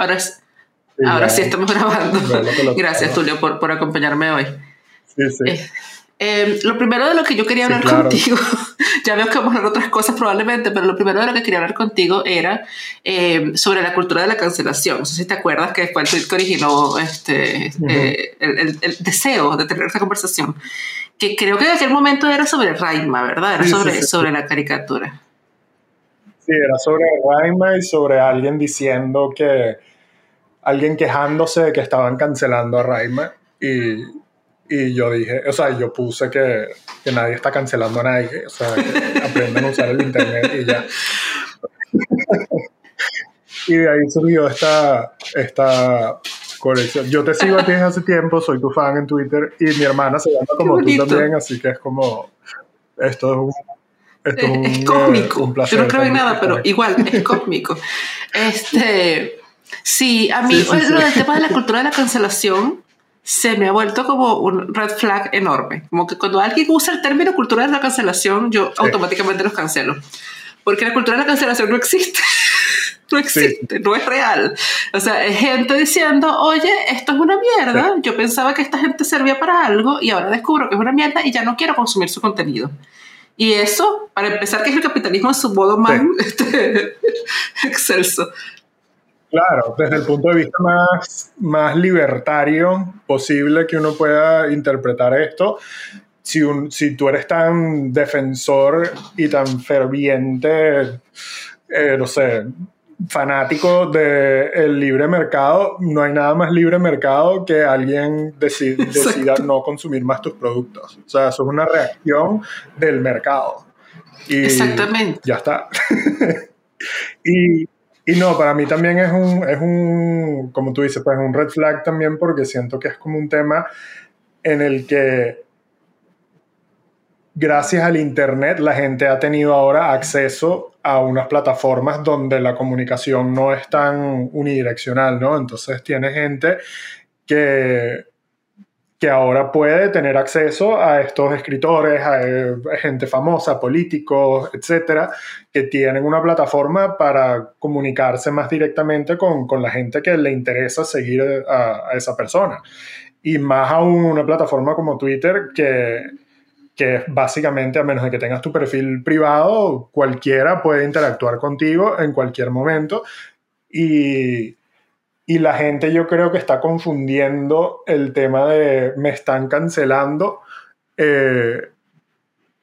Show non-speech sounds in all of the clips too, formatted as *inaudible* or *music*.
Ahora, ahora sí estamos *laughs* grabando. Gracias, Tulio, por, por acompañarme hoy. Sí, sí. Eh, eh, lo primero de lo que yo quería hablar contigo, *laughs* ya veo que vamos a hablar otras cosas probablemente, pero lo primero de lo que quería hablar contigo era eh, sobre la cultura de la cancelación. No sé si te acuerdas que fue el tweet que originó este, el, el, deseo de tener esta conversación, que creo que en aquel momento era sobre Raima, ¿verdad? Era sobre, sobre la caricatura. Sí, era sobre Raima y sobre alguien diciendo que, alguien quejándose de que estaban cancelando a Raima y y yo dije, o sea, yo puse que, que nadie está cancelando a nadie, o sea, que *laughs* aprendan a usar el internet y ya. y de ahí surgió esta, esta colección. Yo te sigo a ti desde hace tiempo, soy tu fan en Twitter y mi hermana se llama como tú también, así que es como, esto es un... Esto es, un, es cósmico. Yo no creo en nada, pero igual, es cósmico. *laughs* Este, sí, a mí lo del tema de la *laughs* cultura de la cancelación se me ha vuelto como un red flag enorme. Como que cuando alguien usa el término cultura de la cancelación, yo automáticamente los cancelo. Porque la cultura de la cancelación no existe. *laughs* no existe, no es real. O sea, es gente diciendo, oye, esto es una mierda, yo pensaba que esta gente servía para algo y ahora descubro que es una mierda y ya no quiero consumir su contenido. Y eso, para empezar, que es el capitalismo en su modo más *laughs* este, excelso. Claro, desde el punto de vista más, más libertario posible que uno pueda interpretar esto, si, un, si tú eres tan defensor y tan ferviente, eh, no sé, fanático del libre mercado, no hay nada más libre mercado que alguien *laughs* decida no consumir más tus productos. O sea, eso es una reacción del mercado. Y Exactamente. Ya está. *laughs* y y no, para mí también es un, es un, como tú dices, pues un red flag también porque siento que es como un tema en el que gracias al Internet la gente ha tenido ahora acceso a unas plataformas donde la comunicación no es tan unidireccional, ¿no? Entonces tiene gente que que ahora puede tener acceso a estos escritores, a, eh, gente famosa, políticos, etcétera, que tienen una plataforma para comunicarse más directamente con, con la gente que le interesa seguir a, a, esa persona. Y más aún una plataforma como Twitter que, que básicamente, a menos de que tengas tu perfil privado, cualquiera puede interactuar contigo en cualquier momento. Y, y la gente yo creo que está confundiendo el tema de me están cancelando eh,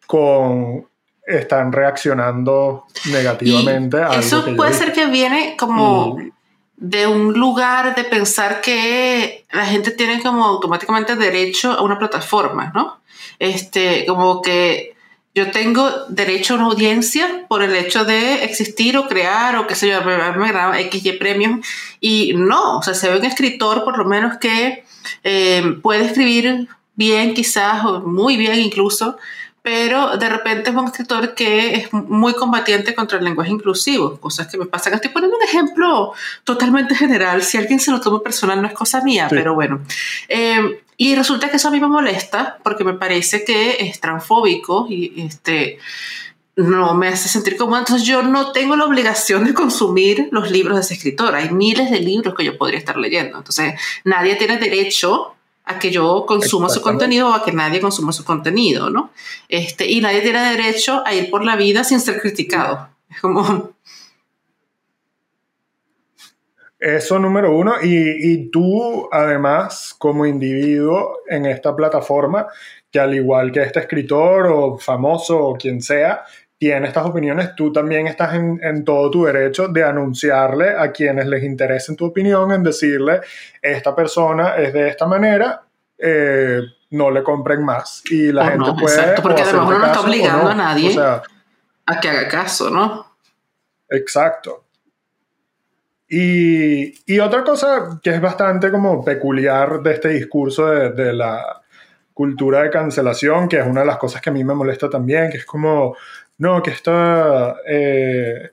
con están reaccionando negativamente a Eso puede ser que viene como de un lugar de pensar que la gente tiene como automáticamente derecho a una plataforma, ¿no? Este, como que yo tengo derecho a una audiencia por el hecho de existir o crear o qué sé yo, me X XY premios. Y no, o sea, se ve un escritor por lo menos que eh, puede escribir bien quizás, o muy bien incluso, pero de repente es un escritor que es muy combatiente contra el lenguaje inclusivo, cosas que me pasan. Estoy poniendo un ejemplo totalmente general, si alguien se lo toma personal no es cosa mía, pero bueno. Eh, y resulta que eso a mí me molesta porque me parece que es transfóbico y este, no me hace sentir como Entonces yo no tengo la obligación de consumir los libros de ese escritor. Hay miles de libros que yo podría estar leyendo. Entonces nadie tiene derecho a que yo consuma su contenido o a que nadie consuma su contenido, ¿no? Este, y nadie tiene derecho a ir por la vida sin ser criticado. Es como... Eso número uno. Y, y tú, además, como individuo en esta plataforma, que al igual que este escritor o famoso o quien sea, tiene estas opiniones, tú también estás en, en, todo tu derecho de anunciarle a quienes les interese tu opinión, en decirle, esta persona es de esta manera, eh, no le compren más. Y la gente puede... Exacto, porque además uno no está obligando a nadie a que haga caso, ¿no? Exacto. Y, otra cosa que es bastante como peculiar de este discurso de, la cultura de cancelación, que es una de las cosas que a mí me molesta también, que es como, no, que está, eh,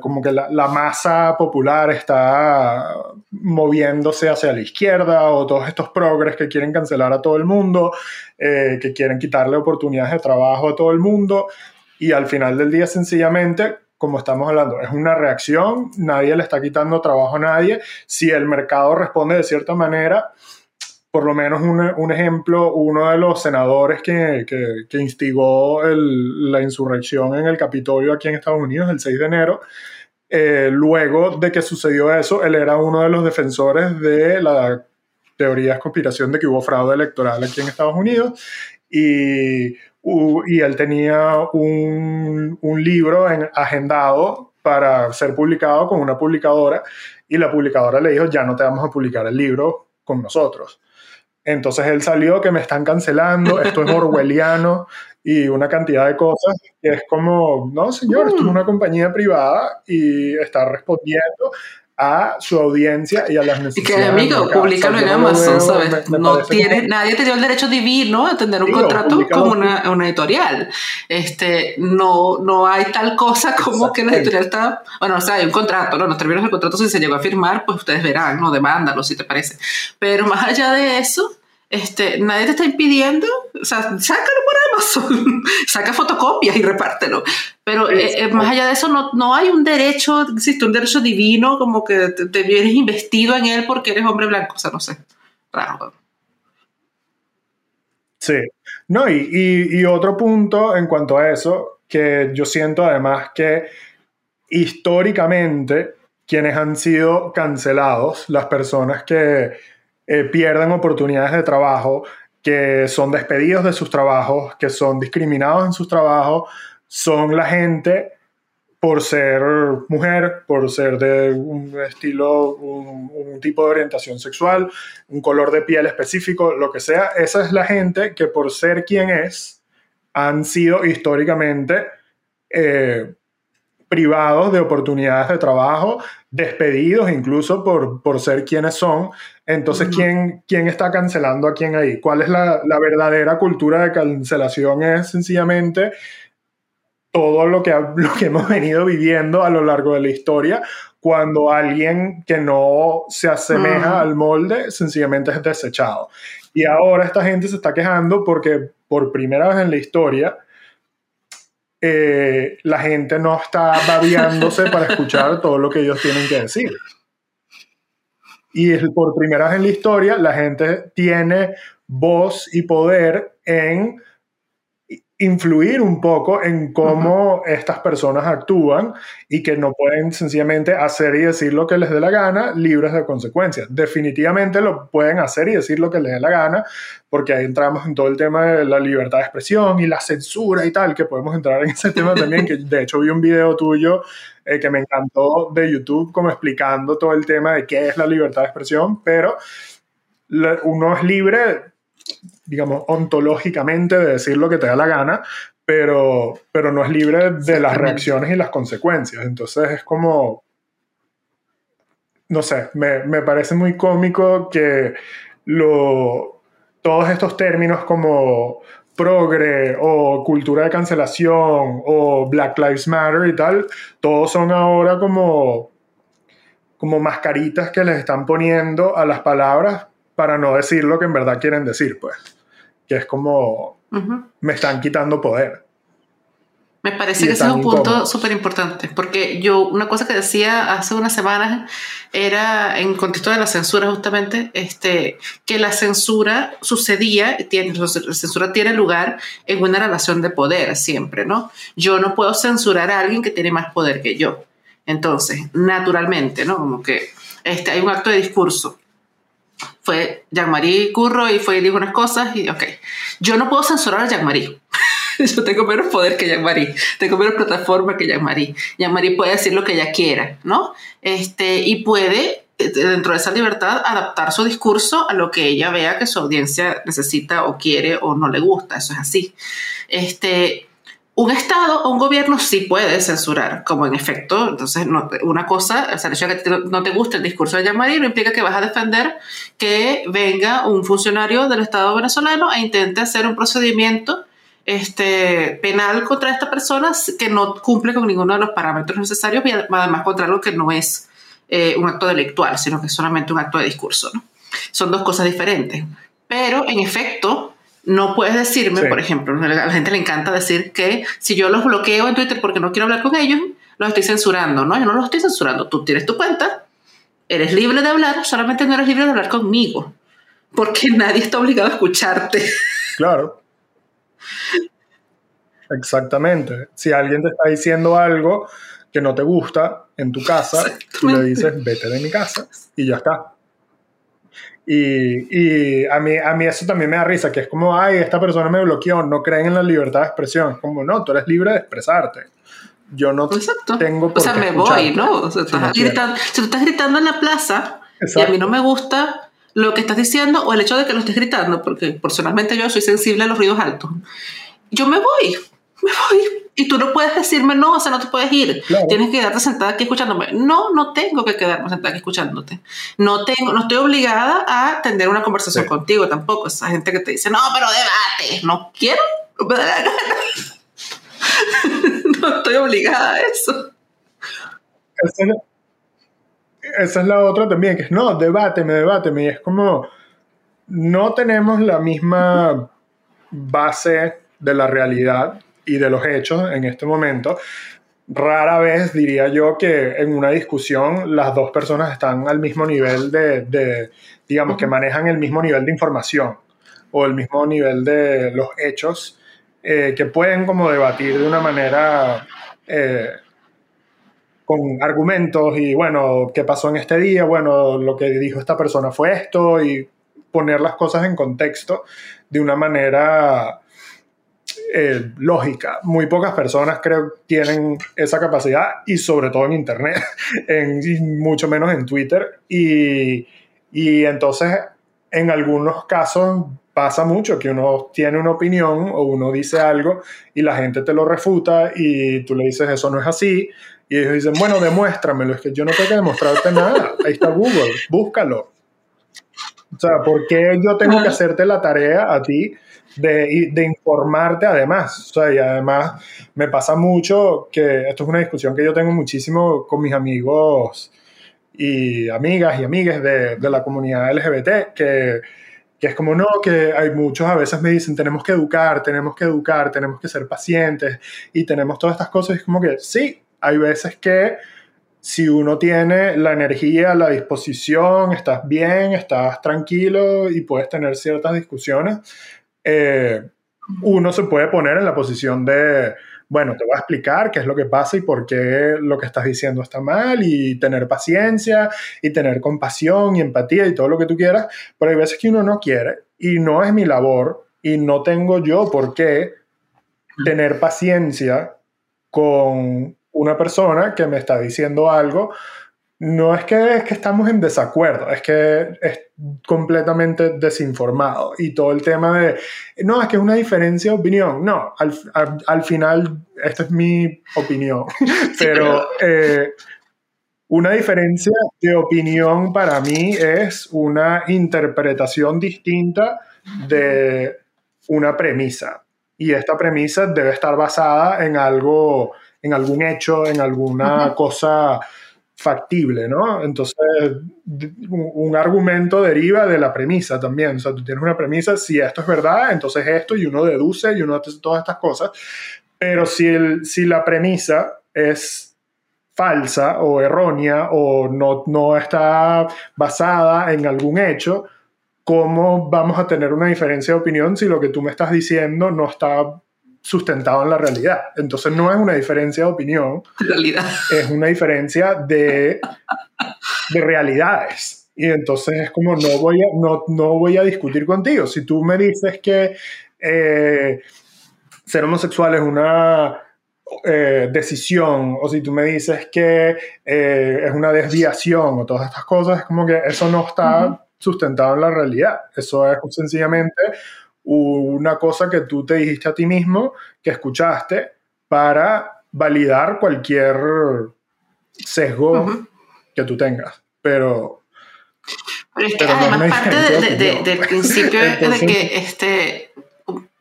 como que la, la, masa popular está moviéndose hacia la izquierda o todos estos progres que quieren cancelar a todo el mundo, eh, que quieren quitarle oportunidades de trabajo a todo el mundo y al final del día sencillamente como estamos hablando, es una reacción, nadie le está quitando trabajo a nadie. Si el mercado responde de cierta manera, por lo menos un, ejemplo, uno de los senadores que, que, instigó la insurrección en el Capitolio aquí en Estados Unidos el 6 de enero, eh, luego de que sucedió eso, él era uno de los defensores de la teoría de conspiración de que hubo fraude electoral aquí en Estados Unidos y, y él tenía un, un libro en, agendado para ser publicado con una publicadora y la publicadora le dijo, ya no te vamos a publicar el libro con nosotros. Entonces él salió que me están cancelando, esto es *laughs* orwelliano y una cantidad de cosas que es como, no señor, esto es una compañía privada y está respondiendo a su audiencia y a las necesidades. Y que amigo, públicalo en Amazon, ¿sabes? no tiene, nadie te dio el derecho divino a tener un contrato como una, una, editorial. Este, no, no hay tal cosa como que la editorial está, bueno, o sea, hay un contrato, ¿no? Los términos del contrato, si se llegó a firmar, pues ustedes verán, ¿no? Demándalo, si te parece. Pero más allá de eso, este, nadie te está impidiendo, o sea, sácalo por Amazon, *laughs* saca fotocopias y repártelo. Pero eh, eh, más allá de eso, no, no, hay un derecho, existe un derecho divino, como que te, vienes investido en él porque eres hombre blanco, o sea, no sé, raro. Sí, no, y, y otro punto en cuanto a eso, que yo siento además que históricamente quienes han sido cancelados, las personas que eh, pierden oportunidades de trabajo, que son despedidos de sus trabajos, que son discriminados en sus trabajos, son la gente por ser mujer, por ser de un estilo, un, tipo de orientación sexual, un color de piel específico, lo que sea, esa es la gente que por ser quien es, han sido históricamente eh, privados de oportunidades de trabajo, despedidos incluso por, por ser quienes son. Entonces, ¿quién, ¿quién está cancelando a quién ahí? ¿Cuál es la, la verdadera cultura de cancelación? Es sencillamente todo lo que, *laughs* lo que hemos venido viviendo a lo largo de la historia, cuando alguien que no se asemeja al molde sencillamente es desechado. Y ahora esta gente se está quejando porque por primera vez en la historia eh, la gente no está babiándose para escuchar todo lo que ellos tienen que decir. Y por primera vez en la historia, la gente tiene voz y poder en influir un poco en cómo estas personas actúan y que no pueden sencillamente hacer y decir lo que les dé la gana libres de consecuencias. Definitivamente lo pueden hacer y decir lo que les dé la gana porque ahí entramos en todo el tema de la libertad de expresión y la censura y tal, que podemos entrar en ese tema también, que de hecho vi un video tuyo eh, que me encantó de YouTube como explicando todo el tema de qué es la libertad de expresión, pero uno es libre digamos, ontológicamente de decir lo que te da la gana, pero, pero no es libre de las reacciones y las consecuencias. Entonces es como, no sé, me, me parece muy cómico que lo, todos estos términos como progre o cultura de cancelación o Black Lives Matter y tal, todos son ahora como, como mascaritas que les están poniendo a las palabras para no decir lo que en verdad quieren decir, pues. Que es como, me están quitando poder. Me parece que ese es un punto súper importante, porque yo, una cosa que decía hace unas semanas era en contexto de la censura justamente, este, que la censura sucedía, tiene, la censura tiene lugar en una relación de poder siempre, ¿no? Yo no puedo censurar a alguien que tiene más poder que yo. Entonces, naturalmente, ¿no? Como que este, hay un acto de discurso fue Jean-Marie Curro y fue y dijo unas cosas y ok. Yo no puedo censurar a Jean-Marie. *laughs* Yo tengo menos poder que Jean-Marie, tengo menos plataforma que Jean-Marie. Jean-Marie puede decir lo que ella quiera, ¿no? Este, y puede, eh, dentro de esa libertad, adaptar su discurso a lo que ella vea que su audiencia necesita o quiere o no le gusta. Eso es así. Este, un Estado o un gobierno sí puede censurar, como en efecto, entonces una cosa, o sea, el que no te guste el discurso de Jean-Marie no implica que vas a defender que venga un funcionario del Estado venezolano e intente hacer un procedimiento este, penal contra esta persona que no cumple con ninguno de los parámetros necesarios y además contra algo que no es eh, un acto delictual, sino que es solamente un acto de discurso. ¿no? Son dos cosas diferentes. Pero en efecto, no puedes decirme, por ejemplo, a la gente le encanta decir que si yo los bloqueo en Twitter porque no quiero hablar con ellos, los estoy censurando, ¿no? Yo no los estoy censurando. Tú tienes tu cuenta, eres libre de hablar, solamente no eres libre de hablar conmigo, porque *laughs* nadie está obligado a escucharte. Claro. Exactamente. Si alguien te está diciendo algo que no te gusta en tu casa, le dices, vete de mi casa y ya está. Y, y, a, mí, a mí eso también me da risa, que es como, ay, esta persona me bloqueó, no creen en la libertad de expresión. Es como, no, tú eres libre de expresarte. Yo no tengo por O sea, me voy, ¿no? si, tú estás gritando en la plaza y a mí no me gusta lo que estás diciendo o el hecho de que lo estés gritando, porque personalmente yo soy sensible a los ruidos altos, yo me voy, me voy. Y tú no puedes decirme, no, o sea, no te puedes ir. Tienes que quedarte sentada aquí escuchándome. No, no tengo que quedarme sentada aquí escuchándote. No, tengo, no estoy obligada a tener una conversación contigo tampoco. Esa gente que te dice, no, pero debate. No quiero, no la *laughs* estoy obligada a eso. Esa es, la, otra también, que es, no, debáteme, debáteme. Y es como, no tenemos la misma base de la realidad y de los hechos en este momento, rara vez diría yo que en una discusión las dos personas están al mismo nivel de, digamos, que manejan el mismo nivel de información o el mismo nivel de los hechos eh, que pueden como debatir de una manera eh, con argumentos y bueno, ¿qué pasó en este día? Bueno, lo que dijo esta persona fue esto y poner las cosas en contexto de una manera eh, lógica. Muy pocas personas creo tienen esa capacidad y sobre todo en Internet, *laughs* en, mucho menos en Twitter. Y, y entonces en algunos casos pasa mucho que uno tiene una opinión o uno dice algo y la gente te lo refuta y tú le dices eso no es así y ellos dicen, bueno, demuéstramelo, es que yo no tengo que demostrarte nada, ahí está Google, búscalo. O sea, ¿por qué yo tengo que hacerte la tarea a ti de, de, informarte además. O sea, y además me pasa mucho que esto es una discusión que yo tengo muchísimo con mis amigos y amigas y amigues de, de la comunidad LGBT, que, que, es como no, que hay muchos a veces me dicen tenemos que educar, tenemos que educar, tenemos que ser pacientes y tenemos todas estas cosas. Es como que sí, hay veces que si uno tiene la energía, la disposición, estás bien, estás tranquilo y puedes tener ciertas discusiones, eh, uno se puede poner en la posición de, bueno, te voy a explicar qué es lo que pasa y por qué lo que estás diciendo está mal y tener paciencia y tener compasión y empatía y todo lo que tú quieras, pero hay veces que uno no quiere y no es mi labor y no tengo yo por qué tener paciencia con una persona que me está diciendo algo. No es que, es que estamos en desacuerdo, es que es completamente desinformado. Y todo el tema de, no, es que es una diferencia de opinión. No, al, al, final, esta es mi opinión, *laughs* *laughs* pero eh, una diferencia de opinión para mí es una interpretación distinta de una premisa. Y esta premisa debe estar basada en algo, en algún hecho, en alguna cosa factible, ¿no? Entonces, un argumento deriva de la premisa también. O sea, tú tienes una premisa, si esto es verdad, entonces esto, y uno deduce y uno hace todas estas cosas. Pero si, el, si la premisa es falsa o errónea o no, no está basada en algún hecho, ¿cómo vamos a tener una diferencia de opinión si lo que tú me estás diciendo no está sustentado en la realidad. Entonces no es una diferencia de opinión, realidad. es una diferencia de, de realidades. Y entonces es como no voy a, no, no voy a discutir contigo. Si tú me dices que eh, ser homosexual es una eh, decisión, o si tú me dices que eh, es una desviación o todas estas cosas, es como que eso no está sustentado en la realidad. Eso es sencillamente una cosa que tú te dijiste a ti mismo, que escuchaste, para validar cualquier sesgo que tú tengas. Pero... Pero es que además parte del principio de que este,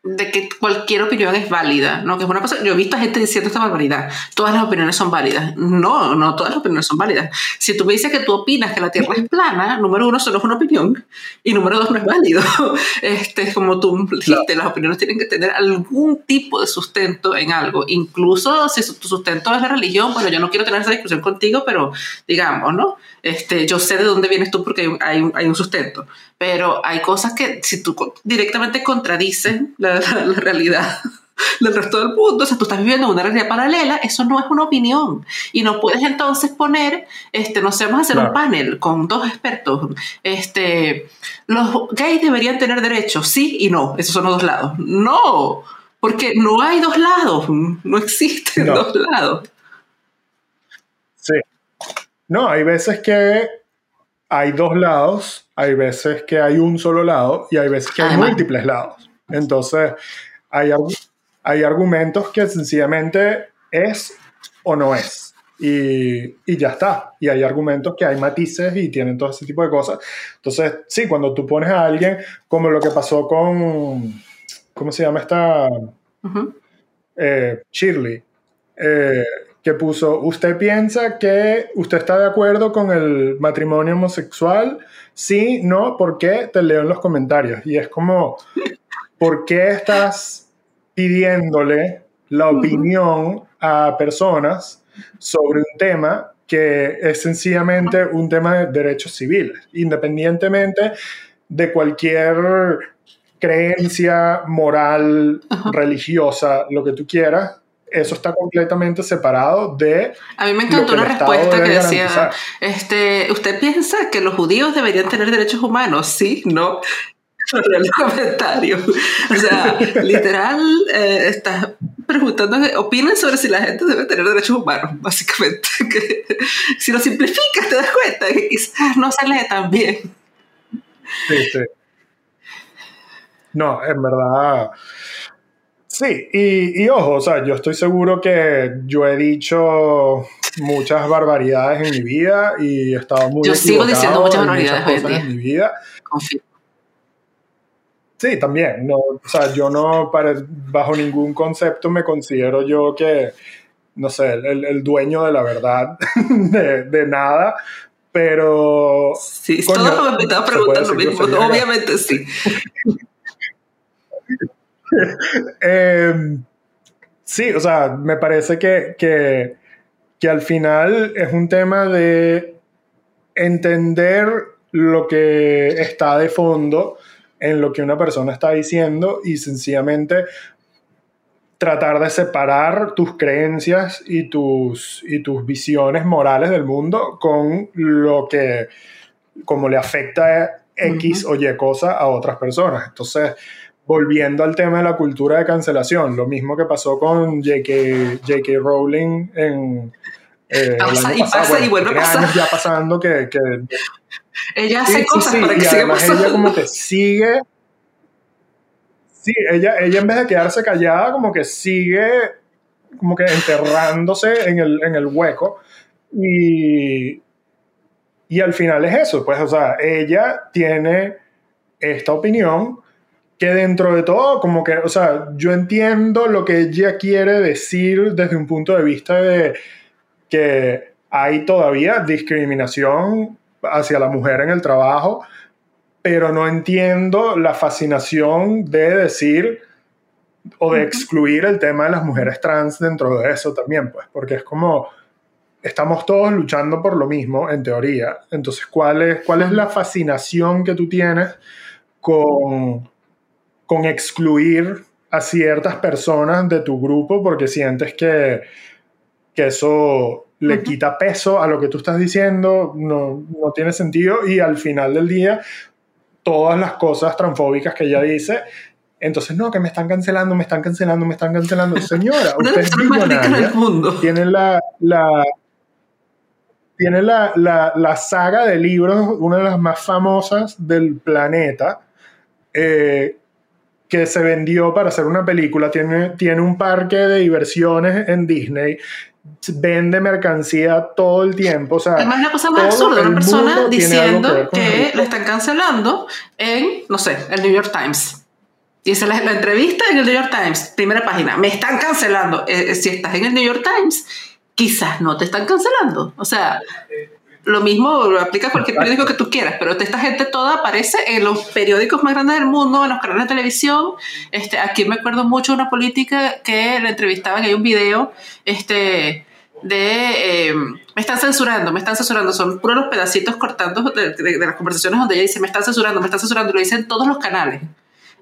de que cualquier opinión es válida, ¿no? Que es una cosa, yo he visto a gente diciendo esta barbaridad, todas las opiniones son válidas. No, no todas las opiniones son válidas. Si tú me dices que tú opinas que la Tierra es plana, número uno, solo es una opinión, y número dos, no es válido. *laughs* Este, como tú dijiste, las opiniones tienen que tener algún tipo de sustento en algo, incluso si tu sustento es la religión, bueno, yo no quiero tener esa discusión contigo, pero digamos, ¿no? Este, yo sé de dónde vienes tú porque hay un, hay un, hay un sustento, pero hay cosas que si tú directamente contradices la, la, realidad del resto del mundo, o sea, tú estás viviendo una realidad paralela, eso no es una opinión. Y no puedes entonces poner, este, no sé, vamos a hacer un panel con dos expertos. Este, los gays deberían tener derechos, sí y no, esos son los dos lados. No, porque no hay dos lados, no existen dos lados. Sí. No, hay veces que hay dos lados, hay veces que hay un solo lado y hay veces que hay múltiples lados. Entonces, hay, hay argumentos que sencillamente es o no es. Y, y, ya está. Y hay argumentos que hay matices y tienen todo ese tipo de cosas. Entonces, sí, cuando tú pones a alguien, como lo que pasó con, ¿cómo se llama esta? Eh, Shirley. Eh, que puso, ¿usted piensa que usted está de acuerdo con el matrimonio homosexual? Sí, no, ¿por qué? Te leo en los comentarios. Y es como, ¿por qué estás pidiéndole la opinión a personas sobre un tema que es sencillamente un tema de derechos civiles, independientemente de cualquier creencia moral, religiosa, lo que tú quieras, eso está completamente separado de... A mí me encantó una respuesta que decía, este, ¿usted piensa que los judíos deberían tener derechos humanos? Sí, no. *laughs* el comentario. O sea, *laughs* literal, eh, estás preguntando, opinan sobre si la gente debe tener derechos humanos, básicamente. *laughs* Que, si lo simplificas, te das cuenta que quizás no se lee tan bien. Sí, sí. No, en verdad Sí, y, ojo, o sea, yo estoy seguro que yo he dicho muchas barbaridades en mi vida y he estado muy Yo sigo diciendo muchas barbaridades en, mi vida. Sí, también. No, o sea, yo no, para, bajo ningún concepto me considero yo que, no sé, el, dueño de la verdad *laughs* de, de nada, pero... Sí, todos me están preguntando lo mismo, *laughs* obviamente sí. *laughs* Em, sí, o sea, me parece que, que, que al final es un tema de entender lo que está de fondo en lo que una persona está diciendo y sencillamente tratar de separar tus creencias y tus, y tus visiones morales del mundo con lo que, como le afecta X o Y cosa a otras personas. Entonces, volviendo al tema de la cultura de cancelación, lo mismo que pasó con J.K. Rowling en... Eh, pasa y pasa y vuelve a pasar. ya pasando que... que ella hace cosas para que siga pasando. ella como que sigue... Sí, ella, ella en vez de quedarse callada, como que sigue como que enterrándose en el, en el hueco. Y, y al final es eso, pues, o sea, ella tiene esta opinión que dentro de todo, como que, o sea, yo entiendo lo que ella quiere decir desde un punto de vista de que hay todavía discriminación hacia la mujer en el trabajo, pero no entiendo la fascinación de decir o de excluir el tema de las mujeres trans dentro de eso también, pues, porque es como estamos todos luchando por lo mismo en teoría. Entonces, ¿cuál es, cuál es la fascinación que tú tienes con con excluir a ciertas personas de tu grupo porque sientes que, que eso le quita peso a lo que tú estás diciendo, no, no, tiene sentido y al final del día todas las cosas transfóbicas que ella dice, entonces no, que me están cancelando, me están cancelando, me están cancelando. Señora, usted es millonaria, tiene la, la tiene la, la, la, saga de libros, una de las más famosas del planeta, eh, que se vendió para hacer una película, tiene, tiene un parque de diversiones en Disney, vende mercancía todo el tiempo. O sea, Además, una cosa más absurda, una persona diciendo que, la están cancelando en, no sé, el New York Times. Y esa es la, entrevista en el New York Times, primera página. Me están cancelando. Eh, eh, si estás en el New York Times, quizás no te están cancelando. O sea, lo mismo lo aplica a cualquier periódico que tú quieras, pero esta gente toda aparece en los periódicos más grandes del mundo, en los canales de televisión. Este, aquí me acuerdo mucho de una política que la entrevistaban, hay un video este, de... Eh, me están censurando, me están censurando, son puros los pedacitos cortando de, de, las conversaciones donde ella dice, me están censurando, me están censurando, lo dicen todos los canales.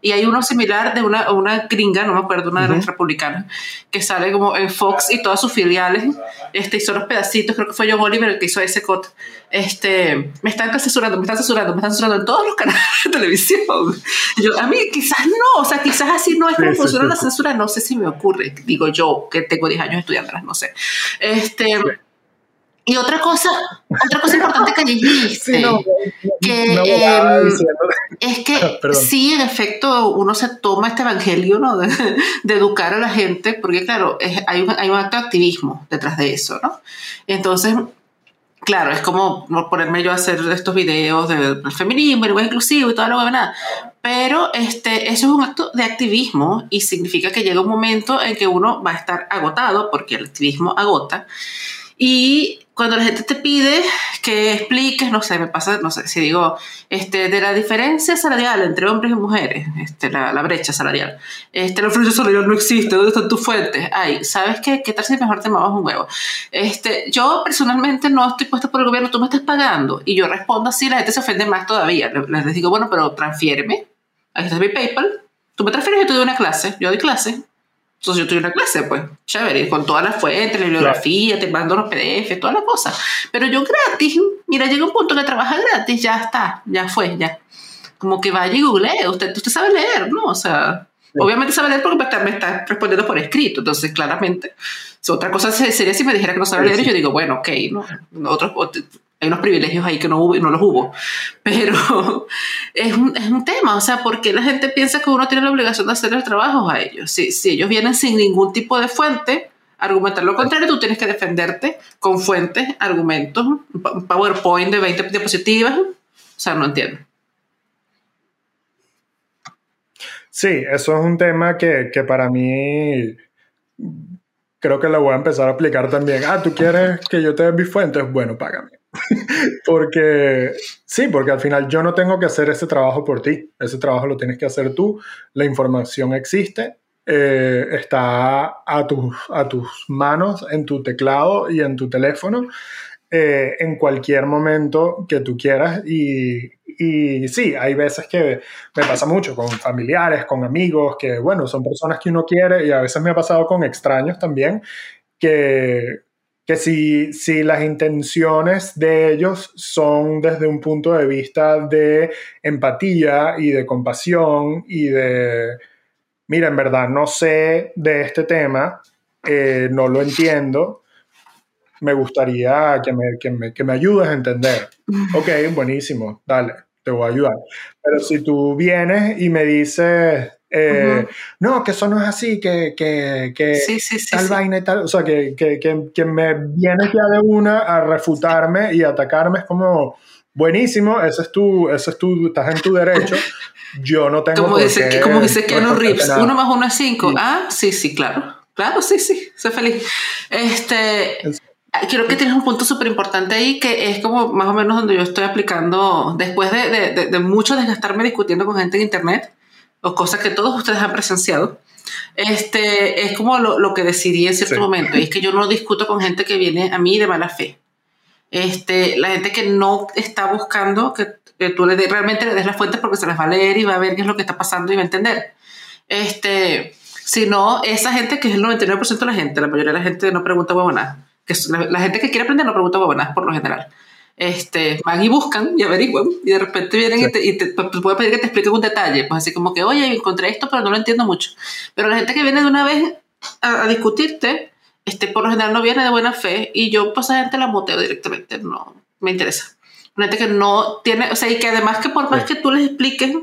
Y hay uno similar de una, una gringa, no me acuerdo, una de las republicanas, que sale como en Fox y todas sus filiales, este, son los pedacitos, creo que fue John Oliver el que hizo ese cot. Este, me están censurando, me están censurando, me están censurando en todos los canales de televisión. Yo, a mí quizás no, o sea, quizás así no es como funciona la censura, no sé si me ocurre, digo yo, que tengo 10 años estudiándolas, no sé. Este, y otra cosa, otra cosa importante que dijiste, que em, es que *laughs* sí, en efecto, uno se toma este evangelio ¿no? de, educar a la gente, porque claro, hay, un, hay un acto de activismo detrás de eso, ¿no? Entonces, claro, es como ponerme yo a hacer estos videos del feminismo, el inclusivo y todo lo que nada. Pero este, eso es un acto de activismo y significa que llega un momento en que uno va a estar agotado, porque el activismo agota. Y cuando la gente te pide que expliques, no sé, me pasa, no sé, si digo, este, de la diferencia salarial entre hombres y mujeres, este, la, la brecha salarial, este, la brecha salarial no existe, ¿dónde están tus fuentes? Ay, ¿sabes qué? ¿Qué tal si mejor te mamas un huevo? Este, yo personalmente no estoy puesta por el gobierno, tú me estás pagando, y yo respondo así, la gente se ofende más todavía, les digo, bueno, pero transfiéreme, ahí está mi PayPal, tú me transfieres, yo te doy una clase, yo doy clase, entonces yo tuve una clase, pues, chévere, con todas las fuentes, la bibliografía, te mando los PDF, todas las cosas. Pero yo gratis, mira, llega un punto que trabaja gratis, ya está, ya fue, ya. Como que vaya y google, usted, usted sabe leer, ¿no? O sea, obviamente sabe leer porque me está, respondiendo por escrito, entonces claramente. otra cosa sería si me dijera que no sabe leer y yo digo, bueno, ok, ¿no? Otros, hay unos privilegios ahí que no, no los hubo. Pero *laughs* es un, es un, tema, o sea, porque la gente piensa que uno tiene la obligación de hacer el trabajo a ellos. Si, si ellos vienen sin ningún tipo de fuente, argumentar lo contrario, tú tienes que defenderte con fuentes, argumentos, un PowerPoint de 20 diapositivas. O sea, no entiendo. Sí, eso es un tema que, que para mí creo que lo voy a empezar a aplicar también. Ah, ¿tú quieres que yo te dé mis fuentes? Bueno, págame. *laughs* porque sí, porque al final yo no tengo que hacer ese trabajo por ti. Ese trabajo lo tienes que hacer tú. La información existe, eh, está a tus, a tus manos, en tu teclado y en tu teléfono, eh, en cualquier momento que tú quieras. Y, y sí, hay veces que me pasa mucho con familiares, con amigos, que bueno, son personas que uno quiere y a veces me ha pasado con extraños también, que que si, si las intenciones de ellos son desde un punto de vista de empatía y de compasión y de, mira, en verdad no sé de este tema, eh, no lo entiendo, me gustaría que me, que, me, que me ayudes a entender. *laughs* Ok, buenísimo, dale, te voy a ayudar. Pero si tú vienes y me dices, eh, no, que eso no es así, que, que, que tal vaina y tal. O sea, que, que, que, me vienes ya de una a refutarme y atacarme es como buenísimo, ese es tu, ese es tu, estás en tu derecho. Yo no tengo como dice, qué, Como dice Keanu Reeves, uno más uno es cinco. Ah, sí, sí, claro. Claro, sí, sí, soy feliz. Este, Creo que tienes un punto súper importante ahí que es como más o menos donde yo estoy aplicando, después de, de, de mucho desgastarme discutiendo con gente en internet, o cosas que todos ustedes han presenciado, este, es como lo, lo que decidí en cierto momento. Y es que yo no discuto con gente que viene a mí de mala fe. Este, la gente que no está buscando que, tú le realmente le des las fuentes porque se las va a leer y va a ver qué es lo que está pasando y va a entender. Este, sino esa gente que es el 99% de la gente, la mayoría de la gente no pregunta huevonadas. Que la, la, gente que quiere aprender no pregunta huevonadas por lo general este, van y buscan y averiguan y de repente vienen y te, y te, puede pedir que te explique un detalle, pues así como que, oye, encontré esto, pero no lo entiendo mucho. Pero la gente que viene de una vez a, discutirte, este, por lo general no viene de buena fe y yo pues a gente la moteo directamente, no me interesa. Una gente que no tiene, o sea, y que además que por más que tú les expliques,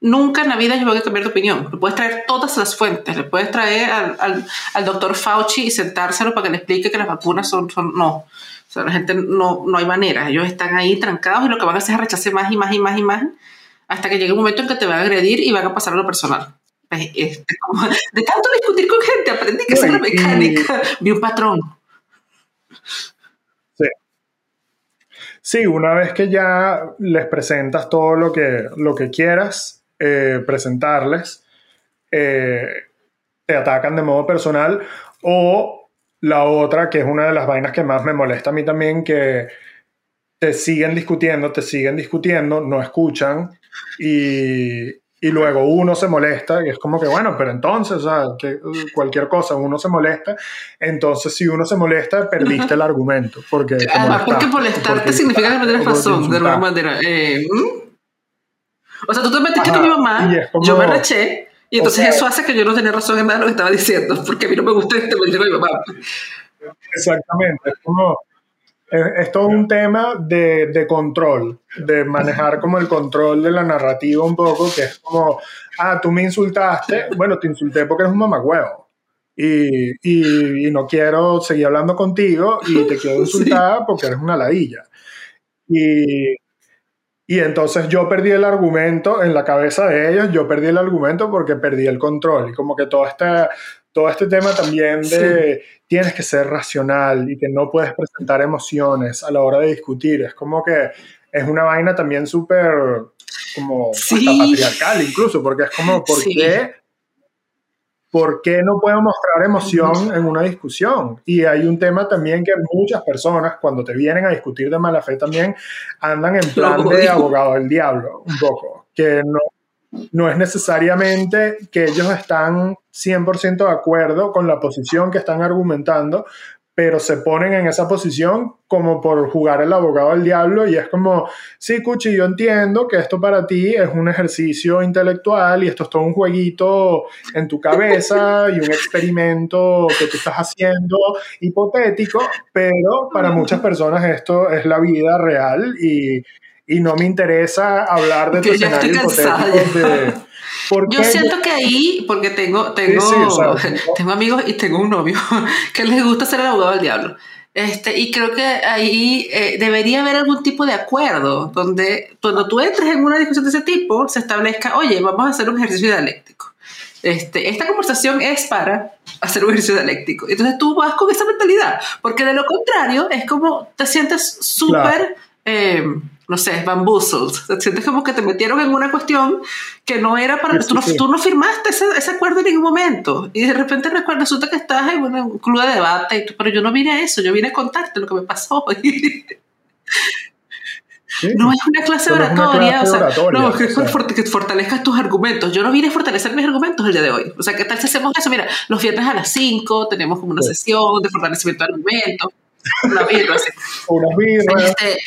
nunca en la vida yo voy a cambiar de opinión. Le puedes traer todas las fuentes, le puedes traer al, al, al doctor Fauci y sentárselo para que le explique que las vacunas son, son no. O sea, la gente no, no hay manera. Ellos están ahí trancados y lo que van a hacer es rechazar más y más y más y más hasta que llegue un momento en que te van a agredir y van a pasar a lo personal. Este, de tanto discutir con gente, aprendí que es una mecánica, vi un patrón. Sí. Sí, una vez que ya les presentas todo lo que, lo que quieras eh, presentarles, eh, te atacan de modo personal o la otra, que es una de las vainas que más me molesta a mí también, que te siguen discutiendo, te siguen discutiendo, no escuchan y, y luego uno se molesta y es como que, bueno, pero entonces, o sea, que cualquier cosa, uno se molesta, entonces si uno se molesta, perdiste el argumento. Porque, Además, porque molestarte significa que no tienes razón, de alguna manera. Eh, o sea, tú te metiste con mi mamá, yo me reché, y entonces eso hace que yo no tenía razón en nada de lo que estaba diciendo, porque a mí no me gusta este con mi mamá. Exactamente, es como es, todo un tema de, de, control, de manejar como el control de la narrativa un poco, que es como, ah, tú me insultaste, bueno, te insulté porque eres un mamagüevo. Y, y, y no quiero seguir hablando contigo y te quiero *laughs* insultar porque eres una ladilla. Y, y entonces yo perdí el argumento en la cabeza de ellos, yo perdí el argumento porque perdí el control. Y como que todo este, todo este tema también de tienes que ser racional y que no puedes presentar emociones a la hora de discutir. Es como que es una vaina también súper como patriarcal incluso, porque es como, ¿por qué? ¿Por qué no puedo mostrar emoción en una discusión? Y hay un tema también que muchas personas, cuando te vienen a discutir de mala fe, también andan en *laughs* plan de abogado del diablo, un poco, que no, no es necesariamente que ellos están 100% de acuerdo con la posición que están argumentando, pero se ponen en esa posición como por jugar el abogado del diablo y es como, sí, Cuchi, yo entiendo que esto para ti es un ejercicio intelectual y esto es todo un jueguito en tu cabeza y un experimento que tú estás haciendo hipotético, pero para muchas personas esto es la vida real y y no me interesa hablar de tu escenario hipotético yo siento que ahí, porque tengo, tengo, *laughs* tengo amigos y tengo un novio *laughs* que les gusta ser el abogado del diablo. Este, y creo que ahí eh, debería haber algún tipo de acuerdo donde cuando tú entres en una discusión de ese tipo se establezca, oye, vamos a hacer un ejercicio dialéctico. Este, esta conversación es para hacer un ejercicio dialéctico. Entonces tú vas con esa mentalidad, porque de lo contrario es como te sientes súper... Eh, no sé, bamboozled. Te sientes como que te metieron en una cuestión que no era para... tú, no, tú, no, firmaste ese, ese, acuerdo en ningún momento. Y de repente resulta que estás en un club de debate, y tú, pero yo no vine a eso, yo vine a contarte lo que me pasó. *laughs* no es una clase oratoria, o sea, no, que, *laughs* que fortalezcas tus argumentos. Yo no vine a fortalecer mis argumentos el día de hoy. O sea, ¿qué tal si hacemos eso? Mira, los viernes a las 5 tenemos como una sesión de fortalecimiento de argumentos una birra, este,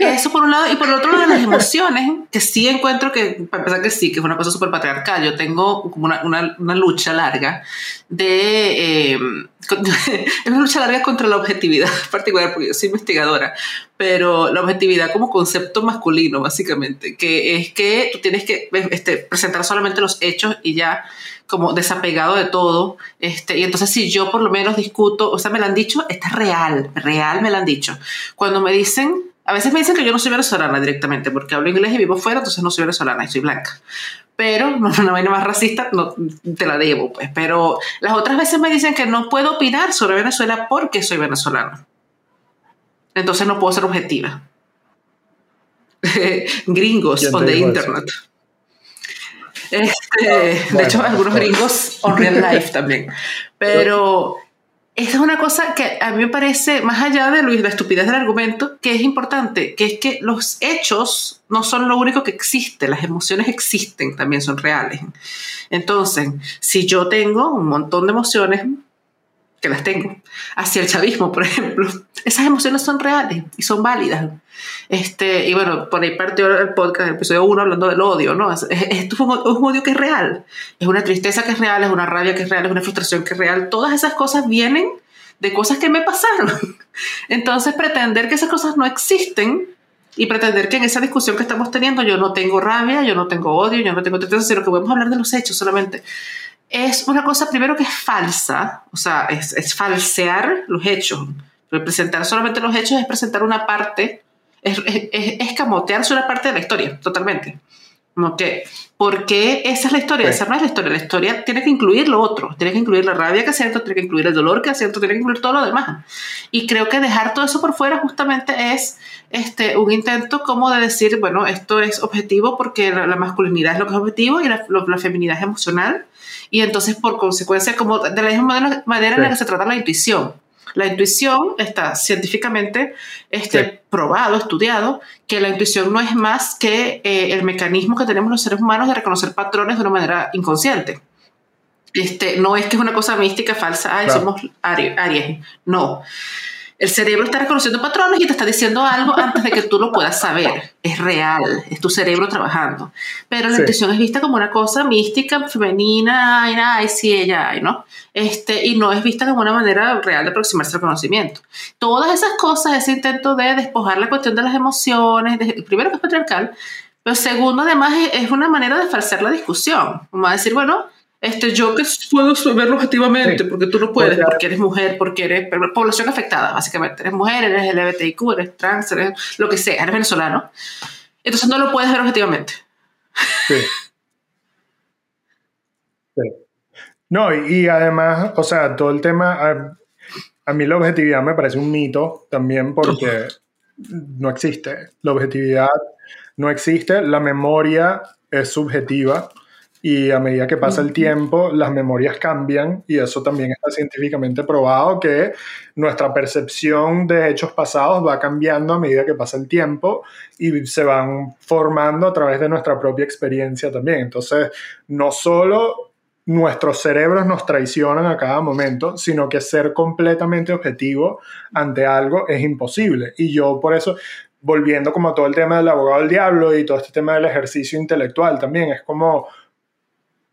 eso por un lado, y por el otro lado, las emociones, que sí encuentro que, para empezar que sí, que es una cosa súper patriarcal. Yo tengo como una, una, una lucha larga de. Eh, *laughs* es una lucha larga contra la objetividad *laughs* particular, porque yo soy investigadora, pero la objetividad como concepto masculino, básicamente, que es que tú tienes que este, presentar solamente los hechos y ya como desapegado de todo. Este, y entonces si yo por lo menos discuto, o sea, me lo han dicho, está real, real me lo han dicho. Cuando me dicen, a veces me dicen que yo no soy venezolana directamente, porque hablo inglés y vivo fuera, entonces no soy venezolana y soy blanca. Pero no *laughs* una vaina más racista, no te la debo, pues. Pero las otras veces me dicen que no puedo opinar sobre Venezuela porque soy venezolana. Entonces no puedo ser objetiva. *laughs* Gringos on the internet. Este, de hecho, algunos gringos on real life también. Pero esa es una cosa que a mí me parece, más allá de la estupidez del argumento, que es importante, que es que los hechos no son lo único que existe, las emociones existen, también son reales. Entonces, si yo tengo un montón de emociones, las tengo, hacia el chavismo, por ejemplo, esas emociones son reales y son válidas. Este, y bueno, por ahí partió el podcast, el episodio 1, hablando del odio, ¿no? Esto es un, odio que es real, es una tristeza que es real, es una rabia que es real, es una frustración que es real. Todas esas cosas vienen de cosas que me pasaron. *laughs* Entonces, pretender que esas cosas no existen y pretender que en esa discusión que estamos teniendo yo no tengo rabia, yo no tengo odio, yo no tengo tristeza, sino que podemos hablar de los hechos solamente es una cosa primero que es falsa, o sea, es, es falsear los hechos. presentar solamente los hechos es presentar una parte, es, es, es camotearse una parte de la historia, totalmente. Como que, ¿por qué esa es la historia? Esa no es la historia. La historia tiene que incluir lo otro. Tiene que incluir la rabia que siento, tiene que incluir el dolor que siento, tiene que incluir todo lo demás. Y creo que dejar todo eso por fuera justamente es este, un intento como de decir, bueno, esto es objetivo porque la, masculinidad es lo que es objetivo y la, la, feminidad es emocional. Y entonces, por consecuencia, como de la misma manera, en la que se trata la intuición. La intuición está científicamente este, probado, estudiado, que la intuición no es más que eh, el mecanismo que tenemos los seres humanos de reconocer patrones de una manera inconsciente. Este, no es que es una cosa mística, falsa, ay, somos Aries. No el cerebro está reconociendo patrones y te está diciendo algo antes de que tú lo puedas saber. Es real, es tu cerebro trabajando. Pero la intuición es vista como una cosa mística, femenina, ay, ay, sí, ella, ay, ¿no? Este, y no es vista como una manera real de aproximarse al conocimiento. Todas esas cosas, ese intento de despojar la cuestión de las emociones, primero que es patriarcal, pero segundo, además, es, una manera de falsear la discusión. Como a decir, bueno, este, yo que puedo verlo objetivamente, porque tú no puedes, porque, eres mujer, porque eres población afectada, básicamente. Eres mujer, eres LGBTIQ, eres trans, eres lo que sea, eres venezolano. Entonces no lo puedes ver objetivamente. Sí. *laughs* No, y, además, o sea, todo el tema, a, mí la objetividad me parece un mito también porque no existe. La objetividad no existe, la memoria es subjetiva y a medida que pasa el tiempo, las memorias cambian y eso también está científicamente probado que nuestra percepción de hechos pasados va cambiando a medida que pasa el tiempo y se van formando a través de nuestra propia experiencia también. Entonces, no solo nuestros cerebros nos traicionan a cada momento, sino que ser completamente objetivo ante algo es imposible. Y yo por eso, volviendo como a todo el tema del abogado del diablo y todo este tema del ejercicio intelectual también, es como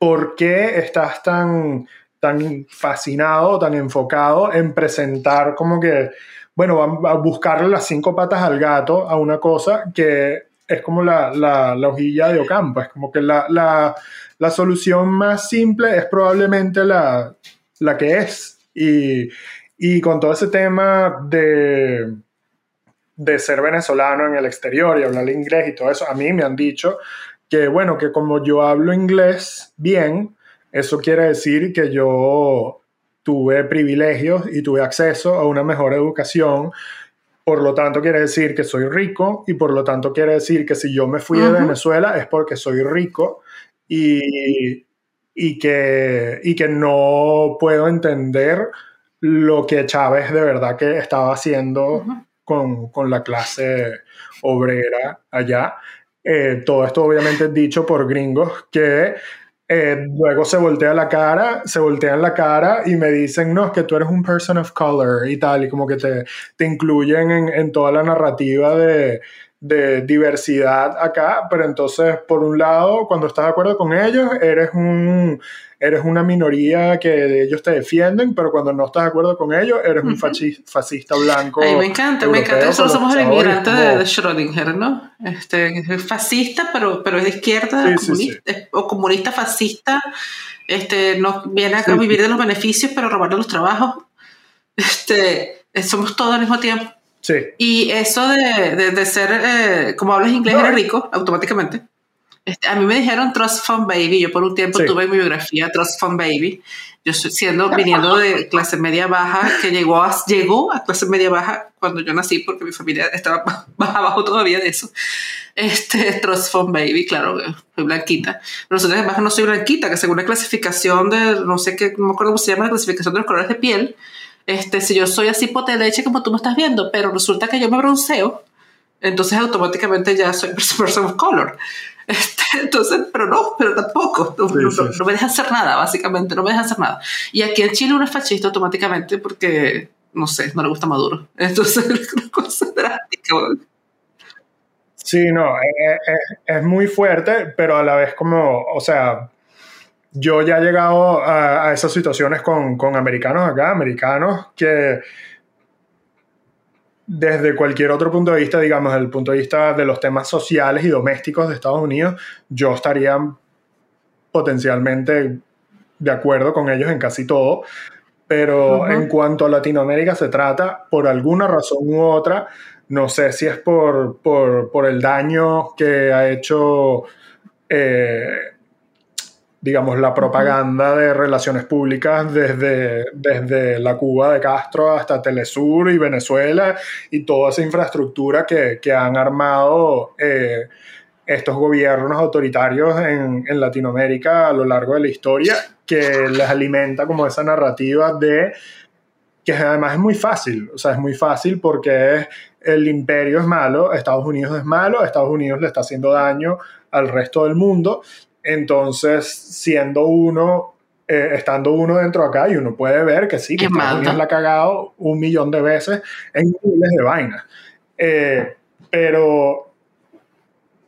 ¿por qué estás tan, tan fascinado, tan enfocado en presentar como que, bueno, a las cinco patas al gato a una cosa que es como la, la, hojilla de Ocampo, es como que la, la, la solución más simple es probablemente la, la que es. Y, y, con todo ese tema de, de ser venezolano en el exterior y hablar inglés y todo eso, a mí me han dicho que bueno, que como yo hablo inglés bien, eso quiere decir que yo tuve privilegios y tuve acceso a una mejor educación. Por lo tanto, quiere decir que soy rico y por lo tanto quiere decir que si yo me fui de Venezuela es porque soy rico y, y, que, y que no puedo entender lo que Chávez de verdad que estaba haciendo con, con, la clase obrera allá. Eh, todo esto obviamente dicho por gringos que eh, luego se voltea la cara, se voltean la cara y me dicen, no, es que tú eres un person of color y tal, y como que te, te incluyen en, en toda la narrativa de, de diversidad acá, pero entonces, por un lado, cuando estás de acuerdo con ellos, eres un eres una minoría que ellos te defienden, pero cuando no estás de acuerdo con ellos, eres un fascista blanco. Ay, me encanta, me encanta. Nosotros somos el inmigrante de, Schrödinger, ¿no? Este, es fascista, pero, pero es de izquierda, comunista, o comunista fascista. Este, no viene a vivir de los beneficios, pero robarle los trabajos. Este, somos todos al mismo tiempo. Sí. Y eso de, de, ser, eh, como hablas inglés, eres rico automáticamente. Este, a mí me dijeron Trust Fund Baby. Yo por un tiempo tuve mi biografía Trust Fund Baby. Yo siendo, viniendo de clase media baja, que llegó a, llegó a clase media baja cuando yo nací, porque mi familia estaba más abajo todavía de eso. Este, Trust Fund Baby, claro, soy blanquita. Pero nosotros además no soy blanquita, que según la clasificación de, no sé qué, no me acuerdo cómo se llama, la clasificación de los colores de piel, este, si yo soy así pote de leche como tú me estás viendo, pero resulta que yo me bronceo, entonces automáticamente ya soy *laughs* person of color. Este, entonces, pero no, pero tampoco. No, me deja hacer nada, básicamente, no me deja hacer nada. Y aquí en Chile uno es fascista automáticamente porque, no sé, no le gusta Maduro. Entonces, *laughs* es una cosa drástica. Sí, no, es, muy fuerte, pero a la vez como, o sea, yo ya he llegado a, a esas situaciones con, con americanos acá, americanos que desde cualquier otro punto de vista, digamos, desde el punto de vista de los temas sociales y domésticos de Estados Unidos, yo estaría potencialmente de acuerdo con ellos en casi todo. Pero en cuanto a Latinoamérica se trata, por alguna razón u otra, no sé si es por, por, por el daño que ha hecho digamos, la propaganda de relaciones públicas desde, desde la Cuba de Castro hasta Telesur y Venezuela y toda esa infraestructura que, que han armado eh, estos gobiernos autoritarios en, en, Latinoamérica a lo largo de la historia, que les alimenta como esa narrativa de que además es muy fácil, o sea, es muy fácil porque el imperio es malo, Estados Unidos es malo, Estados Unidos le está haciendo daño al resto del mundo entonces, siendo uno, eh, estando uno dentro acá, y uno puede ver que sí, que Estados Unidos la ha cagado un millón de veces en miles de vainas. Eh, pero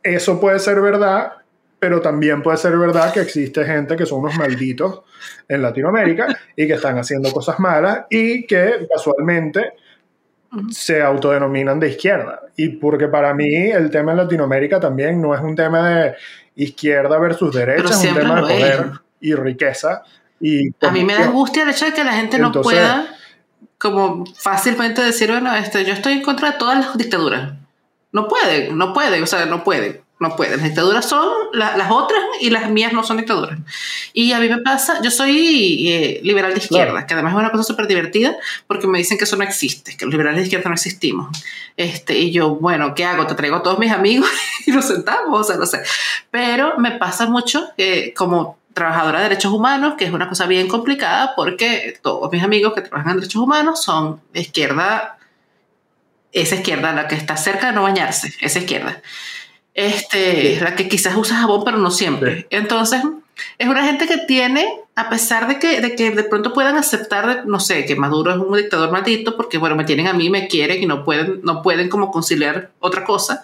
eso puede ser verdad, pero también puede ser verdad que existe gente que son unos malditos en Latinoamérica y que están haciendo cosas malas y que casualmente se autodenominan de izquierda. Y porque para mí el tema en Latinoamérica también no es un tema de izquierda versus derecha, es un tema de poder y riqueza. Y a mí me da angustia el hecho de que la gente no pueda como fácilmente decir, bueno, este, yo estoy en contra de todas las dictaduras. No puede, no puede, o sea, no puede no puede. Las dictaduras son las otras y las mías no son dictaduras. Y a mí me pasa, yo soy eh, liberal de izquierda, que además es una cosa súper divertida porque me dicen que eso no existe, que los liberales de izquierda no existimos. Este, y yo, bueno, ¿qué hago? Te traigo a todos mis amigos *laughs* y nos sentamos, o sea, no sé. Pero me pasa mucho que como trabajadora de derechos humanos, que es una cosa bien complicada porque todos mis amigos que trabajan en derechos humanos son de izquierda, esa izquierda, la que está cerca de no bañarse, esa izquierda este, la que quizás usa jabón, pero no siempre. Entonces, es una gente que tiene, a pesar de que, de que de pronto puedan aceptar, no sé, que Maduro es un dictador maldito, porque bueno, me tienen a mí, me quieren y no pueden, no pueden como conciliar otra cosa.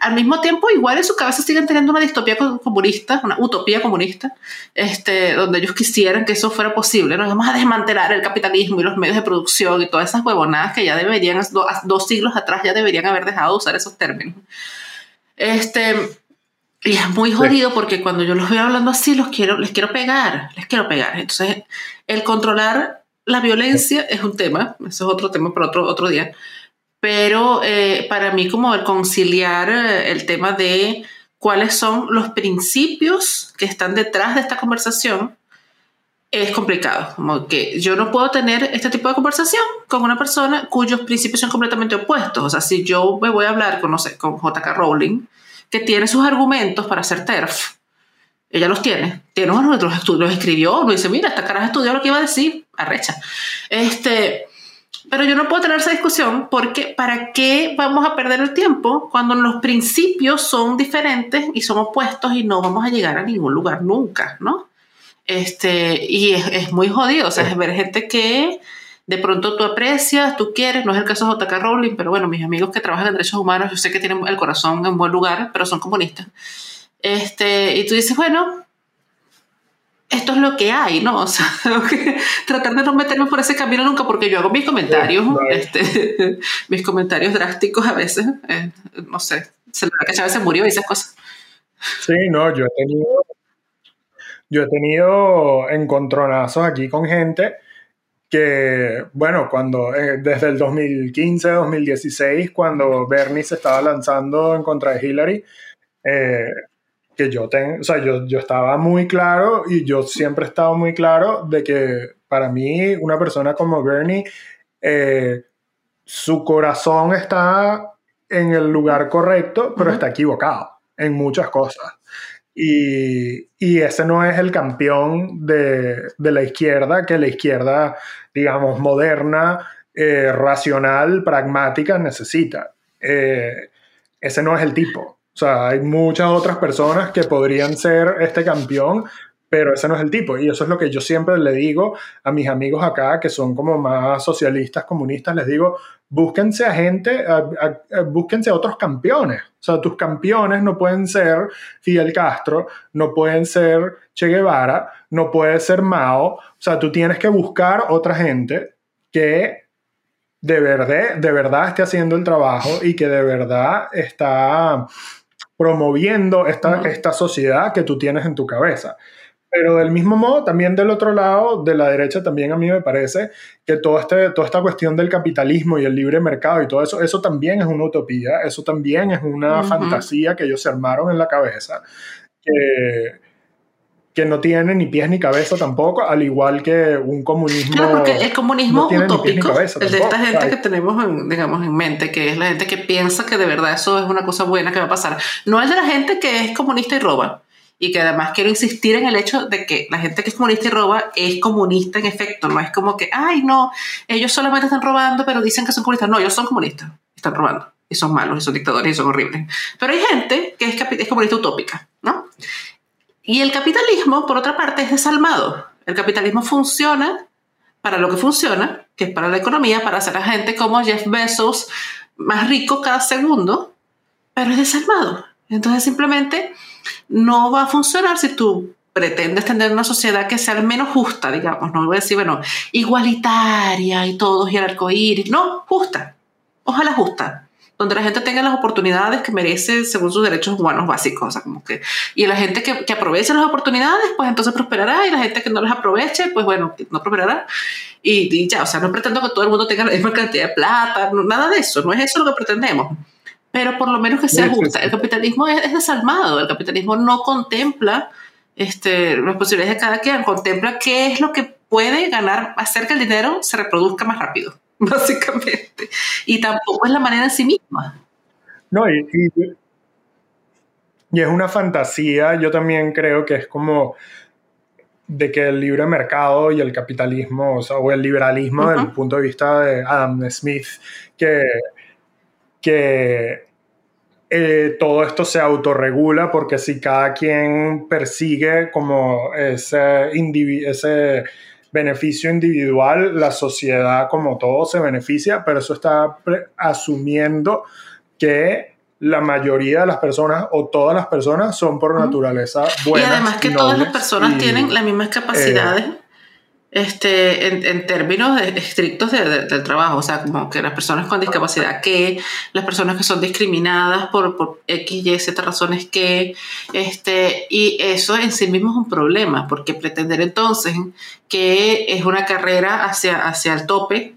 Al mismo tiempo, igual en su cabeza siguen teniendo una distopía comunista, una utopía comunista, este, donde ellos quisieran que eso fuera posible. Nos vamos a desmantelar el capitalismo y los medios de producción y todas esas huevonadas que ya deberían, dos siglos atrás ya deberían haber dejado de usar esos términos. Este, y es muy jodido porque cuando yo los veo hablando así, los quiero, les quiero pegar, les quiero pegar. Entonces, el controlar la violencia es un tema, eso es otro tema para otro, otro día. Pero eh, para mí, como el conciliar eh, el tema de cuáles son los principios que están detrás de esta conversación es complicado. Como que yo no puedo tener este tipo de conversación con una persona cuyos principios son completamente opuestos. O sea, si yo me voy a hablar con, no sé, con JK Rowling, que tiene sus argumentos para hacer TERF, ella los tiene, tiene unos los escribió, dice, mira, esta cara estudió lo que iba a decir, arrecha. Este, pero yo no puedo tener esa discusión porque ¿para qué vamos a perder el tiempo cuando los principios son diferentes y son opuestos y no vamos a llegar a ningún lugar nunca, ¿no? Este, y es, muy jodido, o sea, es ver gente que de pronto tú aprecias, tú quieres, no es el caso de JK Rowling, pero bueno, mis amigos que trabajan en derechos humanos, yo sé que tienen el corazón en buen lugar, pero son comunistas. Este, y tú dices, bueno, esto es lo que hay, ¿no? O sea, *laughs* tratar de no meterme por ese camino nunca, porque yo hago mis comentarios, este, *laughs* mis comentarios drásticos a veces, eh, no sé, se le que Chávez se murió y esas cosas. Sí, no, yo he tenido yo he tenido encontronazos aquí con gente que, bueno, cuando eh, desde el 2015, 2016, cuando Bernie se estaba lanzando en contra de Hillary, eh, que yo, ten, o sea, yo, yo estaba muy claro y yo siempre he estado muy claro de que para mí una persona como Bernie, eh, su corazón está en el lugar correcto, pero está equivocado en muchas cosas. Y, ese no es el campeón de, la izquierda, que la izquierda, digamos, moderna, eh, racional, pragmática necesita. Eh, ese no es el tipo. O sea, hay muchas otras personas que podrían ser este campeón, pero ese no es el tipo. Y eso es lo que yo siempre le digo a mis amigos acá, que son como más socialistas, comunistas, les digo, búsquense a gente, búsquense a otros campeones. O sea, tus campeones no pueden ser Fidel Castro, no pueden ser Che Guevara, no puede ser Mao. O sea, tú tienes que buscar otra gente que de verdad, de verdad esté haciendo el trabajo y que de verdad está promoviendo esta, esta sociedad que tú tienes en tu cabeza. Pero del mismo modo, también del otro lado, de la derecha, también a mí me parece que todo este, toda esta cuestión del capitalismo y el libre mercado y todo eso, eso también es una utopía, eso también es una fantasía que ellos se armaron en la cabeza. que, que no tiene ni pies ni cabeza tampoco, al igual que un comunismo. Claro, porque el comunismo utópico, el de esta gente que tenemos, en, digamos, en mente, que es la gente que piensa que de verdad eso es una cosa buena que va a pasar. No el de la gente que es comunista y roba. Y que además quiero insistir en el hecho de que la gente que es comunista y roba es comunista en efecto. No es como que, ay, no, ellos solamente están robando, pero dicen que son comunistas. No, ellos son comunistas, están robando. Y son malos, y son dictadores, y son horribles. Pero hay gente que es, es comunista utópica, ¿no? Y el capitalismo, por otra parte, es desalmado. El capitalismo funciona para lo que funciona, que es para la economía, para hacer a gente como Jeff Bezos más rico cada segundo, pero es desalmado. Entonces simplemente no va a funcionar si tú pretendes tener una sociedad que sea al menos justa, digamos, no voy a decir, bueno, igualitaria y todos y el arcoíris, no, justa, ojalá justa donde la gente tenga las oportunidades que merece según sus derechos humanos básicos. O sea, como que, y la gente que, que aproveche las oportunidades, pues entonces prosperará, y la gente que no las aproveche, pues bueno, no prosperará. Y, ya, o sea, no pretendo que todo el mundo tenga la misma cantidad de plata, nada de eso, no es eso lo que pretendemos. Pero por lo menos que sea justa. El capitalismo es, desalmado, el capitalismo no contempla este, las posibilidades de cada quien, contempla qué es lo que puede ganar, hacer que el dinero se reproduzca más rápido. *laughs* básicamente. Y tampoco es la manera en sí misma. No, y, y, es una fantasía, yo también creo que es como de que el libre mercado y el capitalismo, o, sea, o el liberalismo desde el punto de vista de Adam Smith, que, que eh, todo esto se autorregula porque si cada quien persigue como ese, ese beneficio individual, la sociedad como todo se beneficia, pero eso está asumiendo que la mayoría de las personas o todas las personas son por naturaleza buenas. Y además que todas las personas tienen las mismas capacidades. Eh, este, en, términos estrictos del trabajo, o sea, como que las personas con discapacidad que, las personas que son discriminadas por, por X, Y, Z razones que, este, y eso en sí mismo es un problema, porque pretender entonces que es una carrera hacia, hacia el tope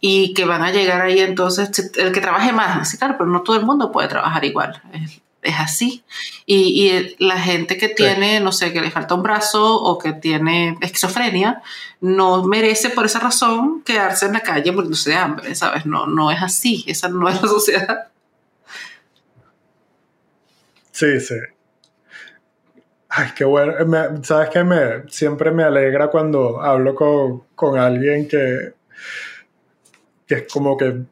y que van a llegar ahí entonces el que trabaje más, así claro, pero no todo el mundo puede trabajar igual es así. Y, y, la gente que tiene, no sé, que le falta un brazo o que tiene esquizofrenia, no merece por esa razón quedarse en la calle muriéndose de hambre, ¿sabes? No, no es así, esa no es la *laughs* sociedad. Sí, sí. Ay, qué bueno. ¿Sabes qué? Me, siempre me alegra cuando hablo con, con alguien que, que es como que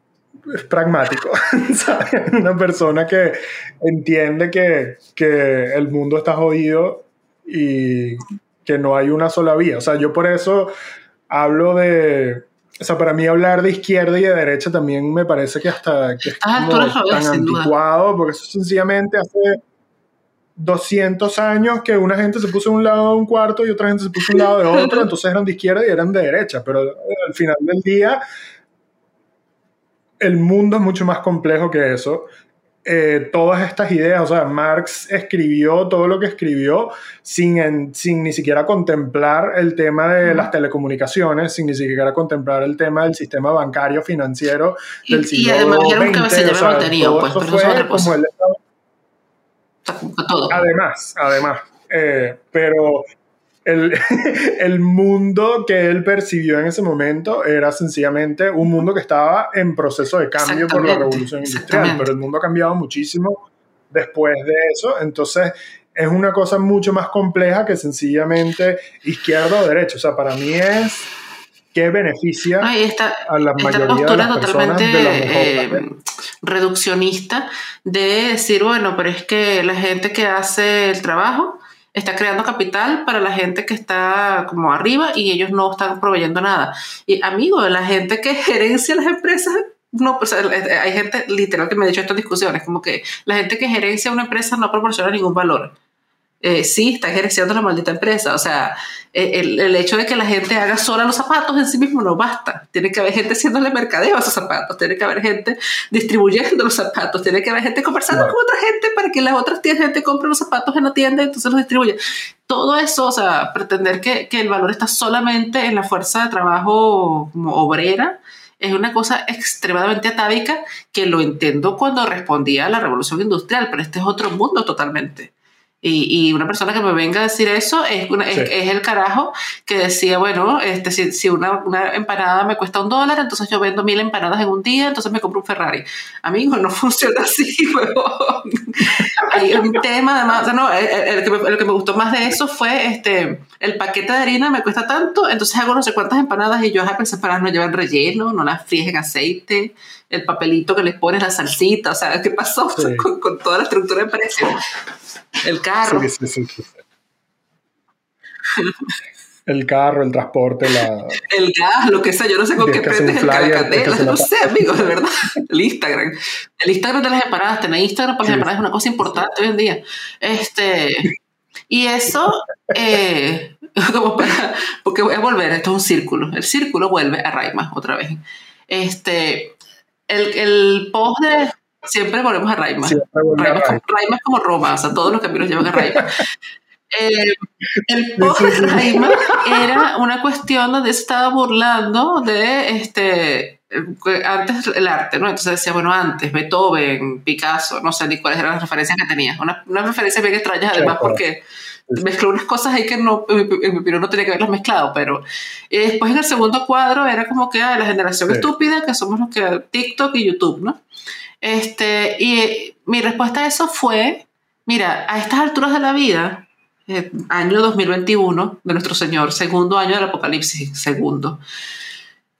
es pragmático, *laughs* Una persona que entiende que, que, el mundo está jodido y que no hay una sola vía. O sea, yo por eso hablo de... O sea, para mí hablar de izquierda y de derecha también me parece que hasta que es ah, tan anticuado, porque eso sencillamente hace 200 años que una gente se puso de un lado de un cuarto y otra gente se puso de un lado de otro, *laughs* entonces eran de izquierda y eran de derecha, pero al final del día el mundo es mucho más complejo que eso. Eh, todas estas ideas, o sea, Marx escribió todo lo que escribió sin, sin ni siquiera contemplar el tema de las telecomunicaciones, sin ni siquiera contemplar el tema del sistema bancario financiero del y, siglo Y además dijeron que se llama pues, pero fue otra cosa. todo. Además, además. Eh, pero el, *laughs* el, mundo que él percibió en ese momento era sencillamente un mundo que estaba en proceso de cambio por la revolución industrial, pero el mundo ha cambiado muchísimo después de eso, entonces es una cosa mucho más compleja que sencillamente izquierda o derecha, o sea, para mí es que beneficia a la mayoría de las totalmente eh, reduccionista de decir, bueno, pero es que la gente que hace el trabajo está creando capital para la gente que está como arriba y ellos no están proveyendo nada. Y amigo, la gente que *laughs* gerencia las empresas, no, pues, hay gente literal que me ha dicho estas discusiones, como que la gente que gerencia una empresa no proporciona ningún valor. Eh, sí, está ejerciendo la maldita empresa. O sea, eh, el, hecho de que la gente haga sola los zapatos en sí mismo no basta. Tiene que haber gente haciéndole mercadeo a esos zapatos, tiene que haber gente distribuyendo los zapatos, tiene que haber gente conversando con otra gente para que las otras gente compre los zapatos en la tienda y entonces los distribuye. Todo eso, o sea, pretender que, que el valor está solamente en la fuerza de trabajo como obrera, es una cosa extremadamente atávica que lo entiendo cuando respondía a la revolución industrial, pero este es otro mundo totalmente. Y, una persona que me venga a decir eso es, es, el carajo que decía, bueno, este, si, una, empanada me cuesta un dólar, entonces yo vendo mil empanadas en un día, entonces me compro un Ferrari. Amigo, no *laughs* funciona así, Hay un tema además, no, el, que me, gustó más de eso fue este, el paquete de harina me cuesta tanto, entonces hago no sé cuántas empanadas y yo, a pensar para no llevar relleno, no las fríes en aceite, el papelito que les pones la salsita, o sea, ¿qué pasó *laughs* con, con, toda la estructura de precio? El carro. el carro, el transporte, la... El gas, lo que sea, yo no sé con qué prendes el caracatela, *laughs* no sé, amigos, de verdad. El Instagram. El Instagram de las empanadas, tener Instagram para las empanadas es una cosa importante hoy en día. Este, y eso, eh, *laughs* como para, porque voy a volver, esto es un círculo, el círculo vuelve a Raima otra vez. Este, el, el post de Siempre volvemos a Raima. Raima, es como, Roma, o sea, todos los caminos llevan a Raima. *laughs* Eh, el post de Raima era una cuestión donde se estaba burlando de este antes el arte, ¿no? Entonces decía, bueno, antes Beethoven, Picasso, no sé ni cuáles eran las referencias que tenía. Unas una referencias bien extrañas, además, porque mezcló unas cosas ahí que no, en mi opinión no tenía que haberlas mezclado, pero después en el segundo cuadro era como que ah, la generación estúpida, que somos los que TikTok y YouTube, ¿no? Este, y mi respuesta a eso fue, mira, a estas alturas de la vida, eh, año 2021 de nuestro Señor, segundo año del Apocalipsis, segundo,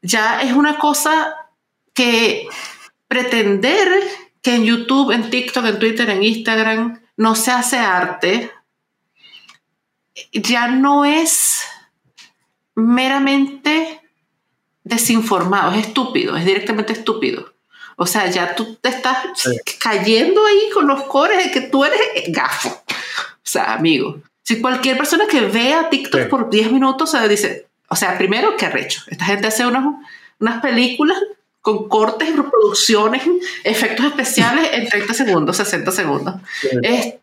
ya es una cosa que pretender que en YouTube, en TikTok, en Twitter, en Instagram no se hace arte, ya no es meramente desinformado, es estúpido, es directamente estúpido. O sea, ya tú te estás cayendo ahí con los cores de que tú eres gafo. O sea, amigo, si cualquier persona que vea TikTok por 10 minutos se dice, o sea, primero, qué arrecho. Esta gente hace unas, unas películas con cortes, reproducciones, efectos especiales en 30 segundos, 60 segundos. Sí. Este,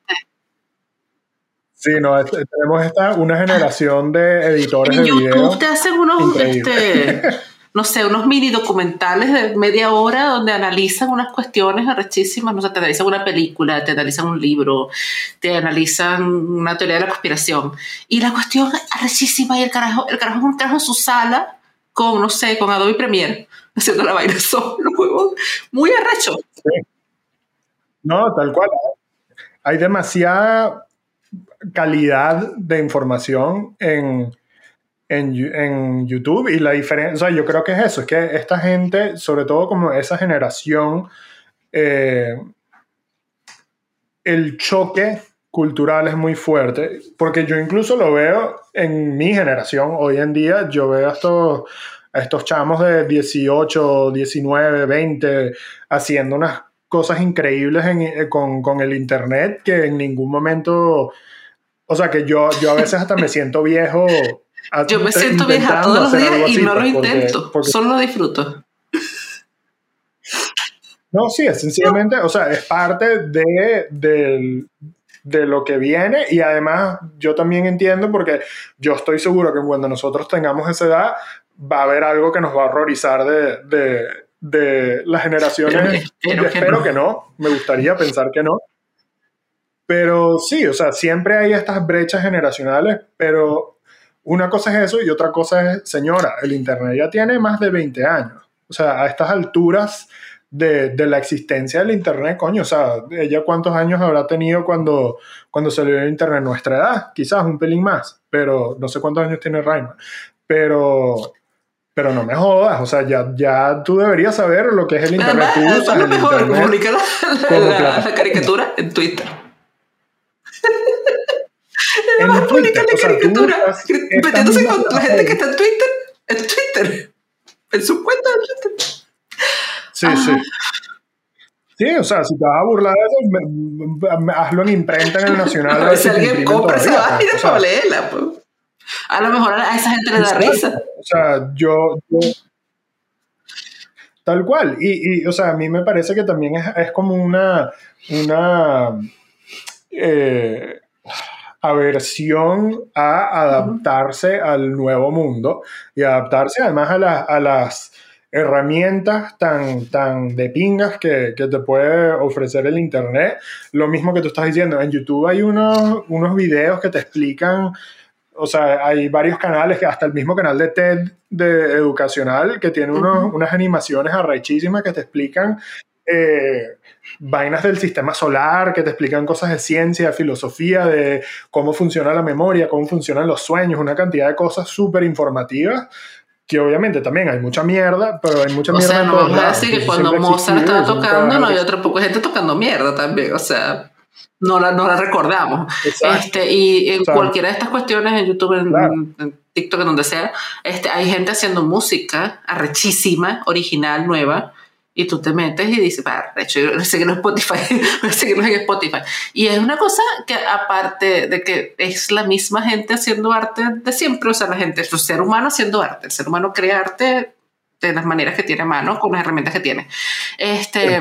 Sí, no, tenemos esta, una generación de editores en de YouTube te hacen unos, este, no sé, unos mini documentales de media hora donde analizan unas cuestiones arrechísimas, no sé, te analizan una película, te analizan un libro, te analizan una teoría de la conspiración. Y la cuestión arrechísima y el carajo, el carajo es un carajo en su sala con, no sé, con Adobe Premiere, *laughs* haciendo la vaina solo, muy arrecho. No, tal cual. Hay demasiada calidad de información en en, YouTube y la diferencia, o sea, yo creo que es eso, es que esta gente, sobre todo como esa generación, eh, el choque cultural es muy fuerte, porque yo incluso lo veo en mi generación, hoy en día yo veo a estos, a estos chamos de 18, 19, 20 haciendo unas cosas increíbles eh, con, con, el Internet que en ningún momento, o sea, que yo, yo a veces hasta me siento viejo yo me siento vieja todos los días y no lo intento, solo lo disfruto. No, sí, es sencillamente, o sea, es parte de, de, lo que viene y además yo también entiendo porque yo estoy seguro que cuando nosotros tengamos esa edad va a haber algo que nos va a horrorizar de, de, las generaciones. espero, que no, me gustaría pensar que no. Pero sí, o sea, siempre hay estas brechas generacionales, pero una cosa es eso y otra cosa es, señora, el Internet ya tiene más de 20 años. O sea, a estas alturas de, la existencia del Internet, coño, o sea, ella cuántos años habrá tenido cuando, cuando salió el Internet, nuestra edad, quizás un pelín más, pero no sé cuántos años tiene Raima. Pero, pero no me jodas, o sea, ya, ya tú deberías saber lo que es el Internet. tú usas el Internet la caricatura en Twitter en Twitter. O sea, metiéndose con la gente que está en Twitter, en Twitter, en su cuenta de Twitter. Sí, sí. Sí, o sea, si te vas a burlar de eso, hazlo en imprenta en el Nacional. *laughs* A ver si alguien compra esa página para leerla. Pues. A lo mejor a esa gente le da risa. O sea, yo, tal cual. Y, y, o sea, a mí me parece que también es, es como una, una eh, aversión a adaptarse al nuevo mundo y adaptarse además a, a las herramientas tan, tan de pingas que, que, te puede ofrecer el Internet. Lo mismo que tú estás diciendo, en YouTube hay unos, unos videos que te explican, o sea, hay varios canales, que hasta el mismo canal de TED de educacional, que tiene unos, unas animaciones arrechísimas que te explican eh, vainas del sistema solar, que te explican cosas de ciencia, de filosofía, de cómo funciona la memoria, cómo funcionan los sueños, una cantidad de cosas súper informativas que obviamente también hay mucha mierda, pero hay mucha mierda. O sea, no vamos a decir que cuando Mozart estaba tocando, no había otro poco de gente tocando mierda también, o sea, no la, no la recordamos. Este, y en cualquiera de estas cuestiones, en YouTube, en, en, TikTok, en donde sea, este, hay gente haciendo música arrechísima, original, nueva, y tú te metes y dices, para, de hecho, yo seguirlo en Spotify, *laughs* en Spotify. Y es una cosa que aparte de que es la misma gente haciendo arte de siempre, o sea, la gente, el ser humano haciendo arte, el ser humano crea arte de las maneras que tiene a mano, con las herramientas que tiene. Este,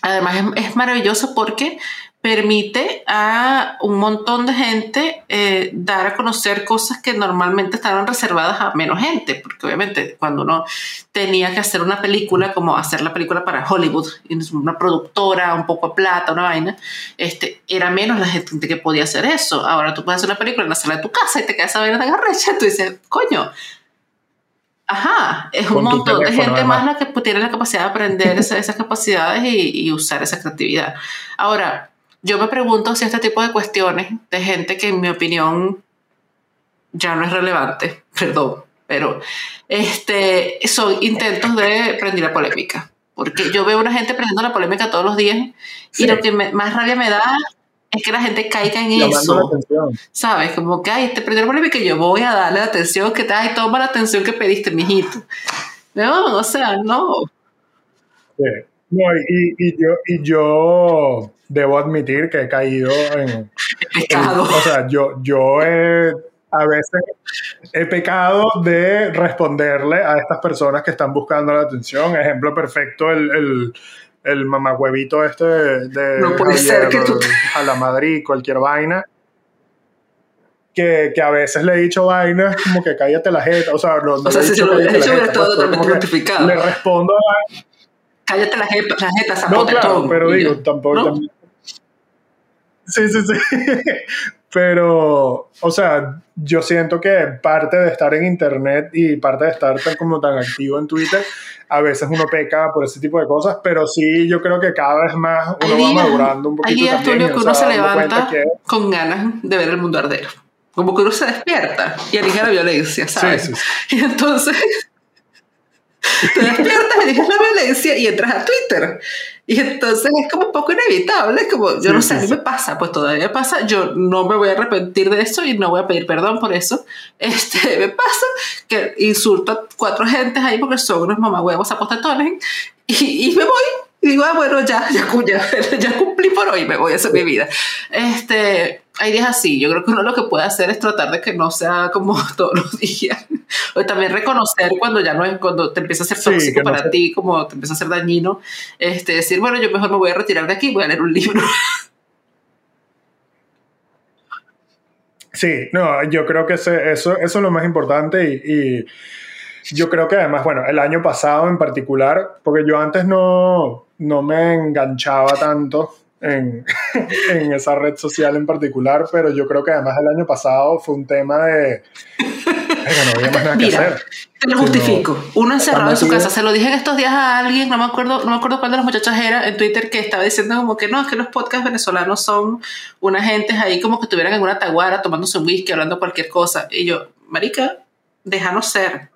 Además es, es maravilloso porque permite a un montón de gente eh, dar a conocer cosas que normalmente estaban reservadas a menos gente, porque obviamente cuando uno tenía que hacer una película, como hacer la película para Hollywood, una productora, un poco de plata, una vaina, este, era menos la gente que podía hacer eso. Ahora tú puedes hacer una película en la sala de tu casa y te quedas a ver de garrecha, tú dices, coño, Ajá, es un montón de gente más la que tiene la capacidad de aprender esas, esas capacidades y, y, usar esa creatividad. Ahora, yo me pregunto si este tipo de cuestiones de gente que en mi opinión ya no es relevante, *laughs* perdón, pero este, son intentos de prender la polémica. Porque yo veo una gente prendiendo la polémica todos los días y lo que más rabia me da es que la gente caiga en eso. ¿Sabes? Como que, ay, te prendió la polémica y yo voy a darle la atención que te, ay, toma la atención que pediste, mijito. No, o sea, no. Sí. No, y, y, yo, y yo debo admitir que he caído en... *laughs* Pecado. o sea, yo, yo he, a veces he pecado de responderle a estas personas que están buscando la atención. Ejemplo perfecto, el, el, el mamagüevito este de... No puede ser que tú... *laughs* A la Madrid, cualquier vaina. Que, que, a veces le he dicho vainas como que cállate la jeta, o sea, no, o sea, si lo dicho, hubiera estado totalmente. Le respondo a, cállate la jeta, la jeta No, claro, pero digo, tampoco. ¿no? También. Sí, sí, sí. *laughs* pero, o sea, yo siento que parte de estar en internet y parte de estar tan, como tan activo en Twitter, a veces uno peca por ese tipo de cosas, pero sí, yo creo que cada vez más uno días, va madurando un poquito. Hay días, también, Tulio, que uno se levanta que... con ganas de ver el mundo arder. Como que uno se despierta y elige la violencia, ¿sabes? Sí, sí. *laughs* Y entonces te despiertas, eliges la violencia y entras a Twitter. Y entonces es como un poco inevitable, como yo no sé, a mí me pasa, pues todavía pasa, yo no me voy a arrepentir de eso y no voy a pedir perdón por eso. *laughs* Este, me pasa que insulto a cuatro gentes ahí porque son unos mamagüevos apostatones y, y me voy y digo, ah, bueno, ya, ya, ya, *laughs* ya, cumplí por hoy, me voy a hacer mi vida. Este, hay días así, yo creo que uno lo que puede hacer es tratar de que no sea como *laughs* todos los días. O también reconocer cuando ya no es, cuando te empieza a ser tóxico sí, para no ti, como te empieza a ser dañino, este, decir, bueno, yo mejor me voy a retirar de aquí, voy a leer un libro. Sí, no, yo creo que ese, eso, eso es lo más importante y, y yo creo que además, bueno, el año pasado en particular, porque yo antes no, no me enganchaba tanto en, *laughs* en, esa red social en particular, pero yo creo que además el año pasado fue un tema de... No había más nada Mira, que hacer. Te lo justifico. Uno encerrado en su casa. Se lo dije en estos días a alguien, no me acuerdo, no me acuerdo cuál de las muchachas era, en Twitter, que estaba diciendo como que no, es que los podcasts venezolanos son unas gentes ahí como que estuvieran en una taguara tomándose un whisky, hablando cualquier cosa. Y yo, marica, déjanos ser.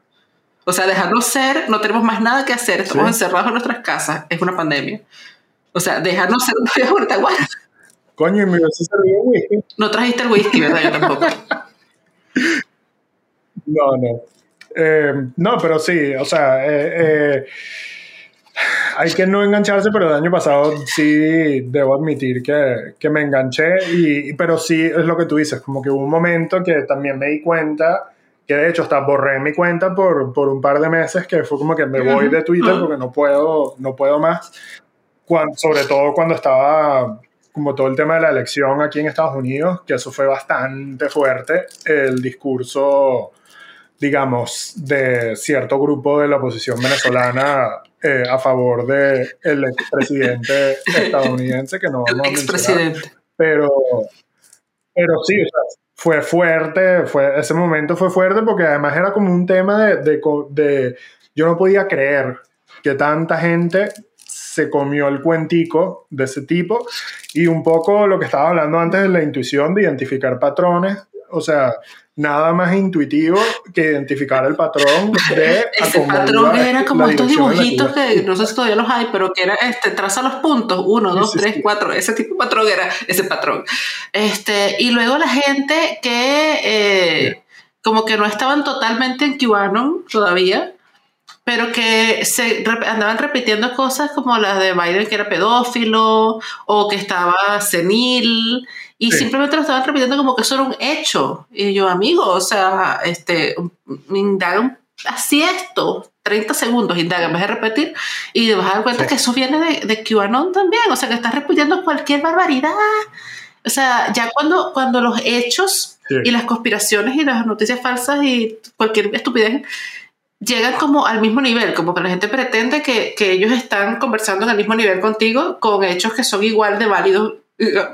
O sea, dejarnos ser, no tenemos más nada que hacer, estamos sí. encerrados en nuestras casas, es una pandemia. O sea, dejarnos ser una vieja taguara. Coño, me vas a servir whisky. No trajiste el whisky, ¿verdad? Yo tampoco. no, no. Eh, no, pero sí, o sea, eh, eh, hay que no engancharse, pero el año pasado sí debo admitir que, que me enganché, y, pero sí es lo que tú dices, como que hubo un momento que también me di cuenta que de hecho hasta borré mi cuenta por, por un par de meses, que fue como que me voy de Twitter porque no puedo, no puedo más, cuando, sobre todo cuando estaba como todo el tema de la elección aquí en Estados Unidos, que eso fue bastante fuerte, el discurso digamos, de cierto grupo de la oposición venezolana eh, a favor del el expresidente *laughs* estadounidense, que no vamos a mencionar. Pero, pero sí, o sea, fue fuerte, fue, ese momento fue fuerte porque además era como un tema de, de, de yo no podía creer que tanta gente se comió el cuentico de ese tipo y un poco lo que estaba hablando antes de la intuición de identificar patrones, o sea, nada más intuitivo que identificar el patrón de ese patrón era como estos dibujitos que no sé si todavía los hay pero que era este traza los puntos uno dos tres cuatro ese tipo de patrón era ese patrón. Este y luego la gente que eh, como que no estaban totalmente en QAnon todavía pero que se andaban repitiendo cosas como las de Biden que era pedófilo o que estaba senil y simplemente lo estaban repitiendo como que eso era un hecho. Y yo, amigo, o sea, este, me indagan así esto, 30 segundos, indaga en vez de repetir, y te vas a dar cuenta que eso viene de, de QAnon también, o sea, que estás repitiendo cualquier barbaridad. O sea, ya cuando, cuando los hechos y las conspiraciones y las noticias falsas y cualquier estupidez llegan como al mismo nivel, como que la gente pretende que, que ellos están conversando en el mismo nivel contigo con hechos que son igual de válidos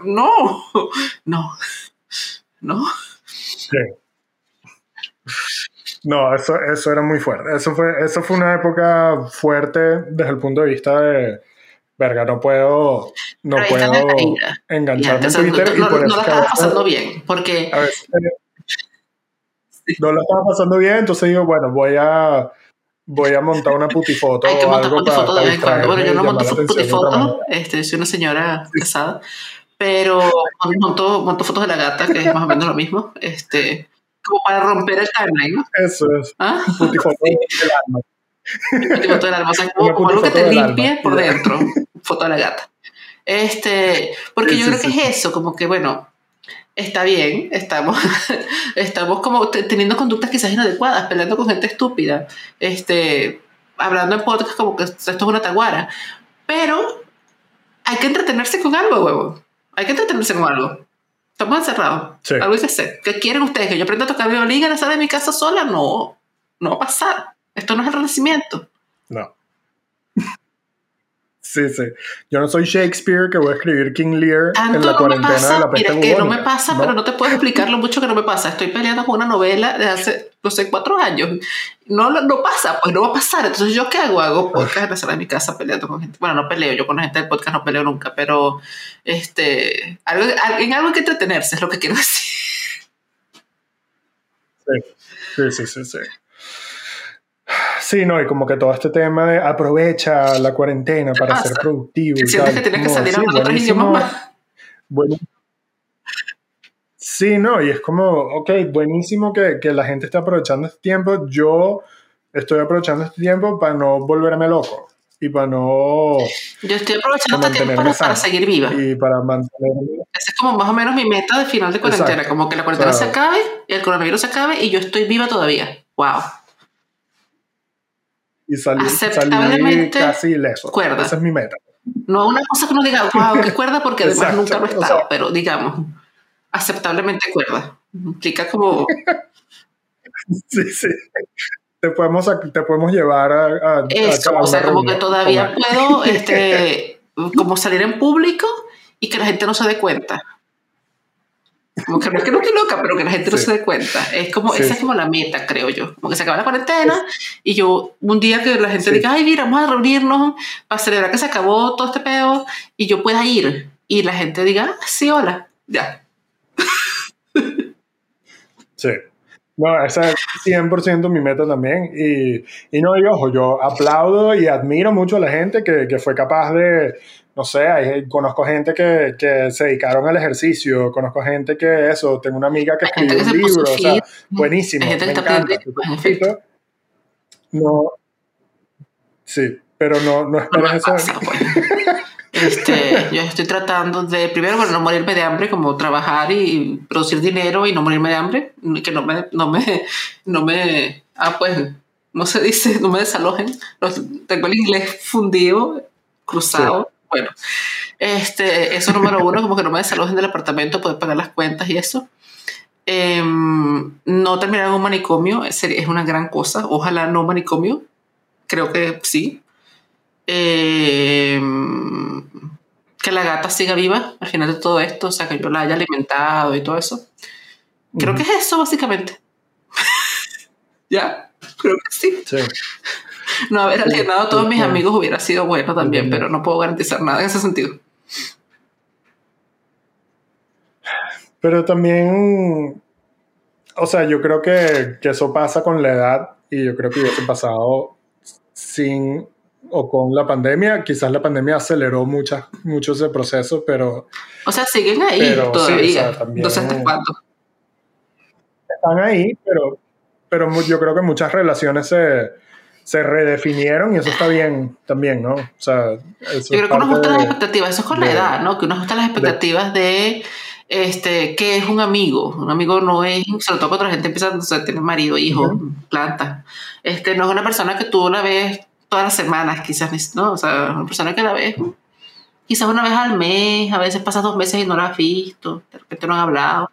no, *laughs* no, *laughs* no. No, eso, eso era muy fuerte. Eso fue, eso fue una época fuerte desde el punto de vista de, verga, no puedo, no puedo engancharme en Twitter. No, no, no, la estaba pasando bien, porque... *laughs* no la estaba pasando bien, entonces digo, bueno, voy a voy a montar una putifoto o algo para, Bueno, yo no monto putifotos, este, soy una señora casada, pero monto, monto fotos de la gata, que es más o menos lo mismo, este, como para romper el timeline, ¿no? Eso es. ¿Ah? Putifoto del alma. Putifoto del alma, o sea, *laughs* como, algo que te limpie por dentro, foto de la gata. Este, porque yo creo que es eso, como que, bueno, está bien, estamos, *laughs* estamos como teniendo conductas quizás inadecuadas, peleando con gente estúpida, este, hablando en podcast como que esto es una taguara, pero hay que entretenerse con algo, huevo. Hay que entretenerse con algo. Estamos encerrados. Algo hay que hacer. ¿Qué quieren ustedes? ¿Que yo aprenda a tocar violín en la sala de mi casa sola? No, no va a pasar. Esto no es el renacimiento. No. Sí, sí. Yo no soy Shakespeare que voy a escribir King Lear en la cuarentena de la peste Mira, que no me pasa, pero no te puedo explicar lo mucho que no me pasa. Estoy peleando con una novela de hace, no sé, cuatro años. No, no pasa, pues no va a pasar. Entonces, ¿yo qué hago? Hago podcast en la sala de mi casa peleando con gente. Bueno, no peleo, yo con la gente del podcast no peleo nunca, pero este, algo, en algo hay que entretenerse, es lo que quiero *laughs* decir. Sí, sí, sí, sí. Sí, no, y como que todo este tema de aprovecha la cuarentena para ser productivo. Y tal, que tienes que salir a otros idiomas más. Bueno, sí, no, y es como, ok, buenísimo que, que la gente esté aprovechando este tiempo. Yo estoy aprovechando este tiempo para no volverme loco y para no. Yo estoy aprovechando este tiempo para, seguir viva. Y para mantenerme. Esa es como más o menos mi meta de final de cuarentena. Como que la cuarentena se acabe, el coronavirus se acabe y yo estoy viva todavía. ¡Wow! Y salir, salir casi ileso. Cuerda. Esa es mi meta. No una cosa que no diga, wow, qué cuerda, porque además nunca lo he estado, pero digamos, aceptablemente cuerda. Implica como. *laughs* sí, sí. Te podemos, te podemos llevar a. a Eso, o sea, como que todavía puedo este, *laughs* como salir en público y que la gente no se dé cuenta. Como que no es que no estoy loca, pero que la gente no se dé cuenta. Es como, esa es como la meta, creo yo. Como que se acaba la cuarentena y yo, un día que la gente diga, ay, mira, vamos a reunirnos para celebrar que se acabó todo este pedo y yo pueda ir. Y la gente diga, ah, sí, hola, ya. Sí. No, esa es 100% mi meta también. Y, y no, y ojo, yo aplaudo y admiro mucho a la gente que, que fue capaz de, no sé, hay, conozco gente que, que, se dedicaron al ejercicio, conozco gente que eso, tengo una amiga que escribió un libro, o sea, buenísimo, me encanta. No, sí, pero no, no esperes eso. Pues. Este, yo estoy tratando de, primero, bueno, no morirme de hambre, como trabajar y producir dinero y no morirme de hambre, que no me, no me, no me, ah, pues, no se dice, no me desalojen. tengo el inglés fundido, cruzado. Bueno, este, eso número uno, como que no me desalojen del apartamento, poder pagar las cuentas y eso. Em, no terminar en un manicomio es, es una gran cosa. Ojalá no manicomio. Creo que sí. Em, que la gata siga viva al final de todo esto, o sea, que yo la haya alimentado y todo eso. Creo que es eso, básicamente. *laughs* ya, creo que sí. sí. *laughs* No haber alienado a todos mis amigos hubiera sido bueno también, pero no puedo garantizar nada en ese sentido. Pero también, o sea, yo creo que, que eso pasa con la edad y yo creo que hubiese pasado sin o con la pandemia. Quizás la pandemia aceleró mucho ese proceso, pero... O sea, siguen ahí todavía. hasta cuándo. Están ahí, pero, pero yo creo que muchas relaciones se, se redefinieron y eso está bien también, ¿no? O sea, eso yo creo que uno ajusta las expectativas, eso es con la edad, ¿no? Que uno ajusta las expectativas de, este, ¿qué es un amigo? Un amigo no es, sobre todo cuando la gente empieza a tener marido, hijo, planta. Este, no es una persona que tú la ves todas las semanas, quizás, ¿no? O sea, una persona que la ves quizás una vez al mes, a veces pasas dos meses y no la has visto, de repente no han hablado,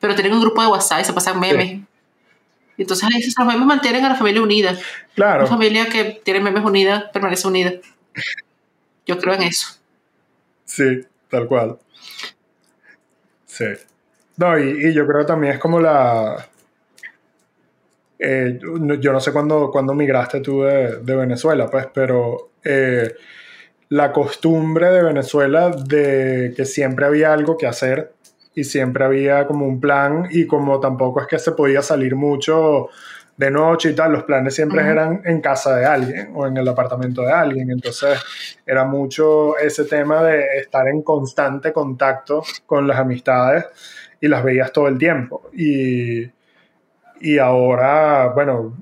pero tienen un grupo de WhatsApp y se pasan memes. Entonces, esos memes mantienen a la familia unida. Claro. Una familia que tiene memes unidas permanece unida. Yo creo en eso. Sí, tal cual. Sí. No, y, y yo creo que también es como la, eh, yo no sé cuándo, cuándo migraste tú de, de, Venezuela, pues, pero eh, la costumbre de Venezuela de que siempre había algo que hacer y siempre había como un plan y como tampoco es que se podía salir mucho de noche y tal, los planes siempre eran en casa de alguien o en el apartamento de alguien, entonces era mucho ese tema de estar en constante contacto con las amistades y las veías todo el tiempo. Y y ahora, bueno,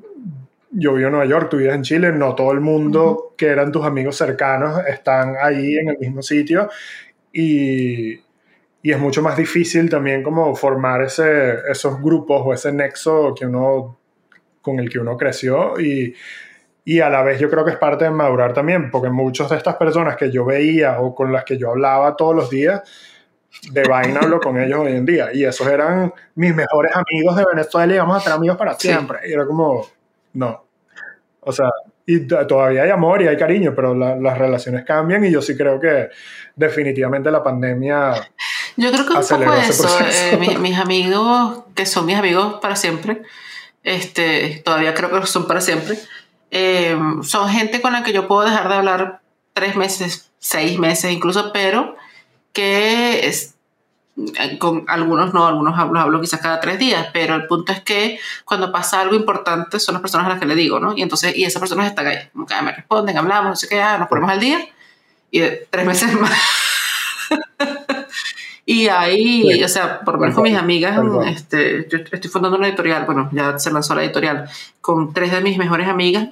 yo vivo en Nueva York, tú vives en Chile, no todo el mundo que eran tus amigos cercanos están ahí en el mismo sitio. Y, y es mucho más difícil también como formar ese, esos grupos o ese nexo que uno, con el que uno creció y, y a la vez yo creo que es parte de madurar también, porque muchas de estas personas que yo veía o con las que yo hablaba todos los días, de vaina hablo con ellos hoy en día. Y esos eran mis mejores amigos de Venezuela y vamos a ser amigos para siempre. Y era como, no. O sea, y todavía hay amor y hay cariño, pero las relaciones cambian y yo sí creo que definitivamente la pandemia... Yo creo que un poco eso. Eh, mis, amigos, que son mis amigos para siempre, este, todavía creo que son para siempre, eh, son gente con la que yo puedo dejar de hablar tres meses, seis meses incluso, pero que es, con algunos no, algunos hablo, hablo quizás cada tres días, pero el punto es que cuando pasa algo importante son las personas a las que le digo, ¿no? Y entonces, y esas personas están ahí, como que me responden, hablamos, no sé qué, ah, nos ponemos al día, y tres meses *laughs* más. Y ahí, o sea, por lo menos con mis amigas, este, yo estoy fundando una editorial, bueno, ya se lanzó la editorial, con tres de mis mejores amigas,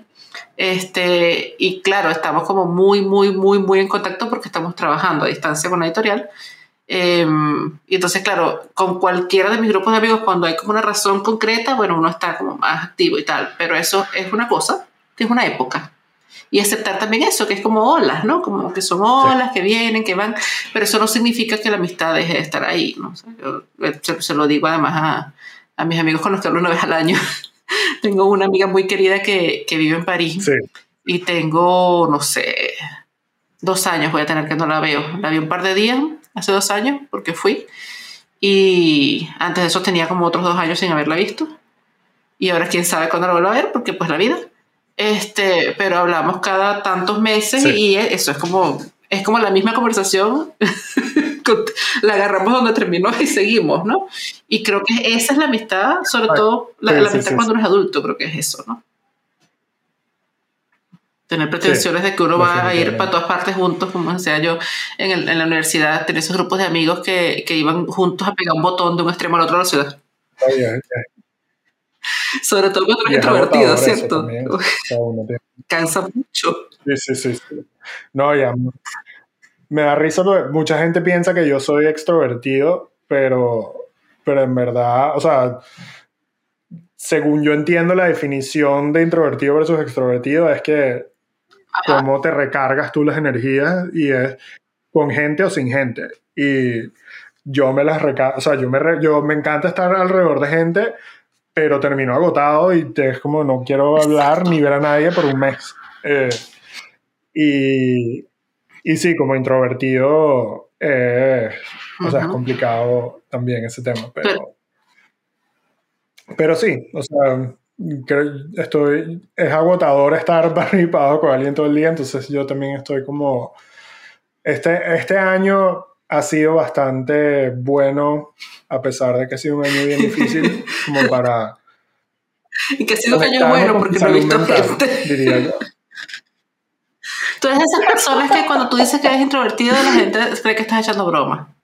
este, y claro, estamos como muy, muy, muy, muy en contacto porque estamos trabajando a distancia con la editorial. Em, y entonces, claro, con cualquiera de mis grupos de amigos, cuando hay como una razón concreta, bueno, uno está como más activo y tal, pero eso es una cosa, que es una época. Y aceptar también eso, que es como olas, ¿no? Como que son olas que vienen, que van, pero eso no significa que la amistad deje de estar ahí, ¿no? yo se, lo digo además a, a mis amigos con los que hablo una vez al año. *laughs* tengo una amiga muy querida que, que vive en París y tengo, no sé, dos años voy a tener que no la veo. La vi un par de días, hace dos años, porque fui. Y antes de eso tenía como otros dos años sin haberla visto. Y ahora quién sabe cuándo la vuelvo a ver, porque pues la vida. Este, pero hablamos cada tantos meses y eso es como, es como la misma conversación *laughs* la agarramos donde terminó y seguimos, ¿no? Y creo que esa es la amistad, sobre todo la, amistad cuando uno es adulto, creo que es eso, ¿no? Tener pretensiones de que uno va a ir para todas partes juntos, como decía yo en, el, en la universidad, tener esos grupos de amigos que, que, iban juntos a pegar un botón de un extremo al otro de la ciudad. Sobre todo cuando eres introvertido, ¿cierto? Cansa mucho. Sí, sí, sí. No, ya me da risa porque mucha gente piensa que yo soy extrovertido, pero, pero en verdad, o sea, según yo entiendo la definición de introvertido versus extrovertido, es que cómo te recargas tú las energías y es con gente o sin gente. Y yo me las reca o sea, yo me, yo me encanta estar alrededor de gente, pero termino agotado y es como no quiero hablar ni ver a nadie por un mes. Eh, y, y sí, como introvertido, eh, o sea, es complicado también ese tema, pero, pero, sí, o sea, creo, estoy, es agotador estar *laughs* participado con alguien todo el día, entonces yo también estoy como, este, este año ha sido bastante bueno, a pesar de que ha sido un año bien difícil, *laughs* como para... Y que ha sido un año bueno porque no he visto gente. Diría yo. Tú eres de esas personas que cuando tú dices que eres introvertido, la gente cree que estás echando broma.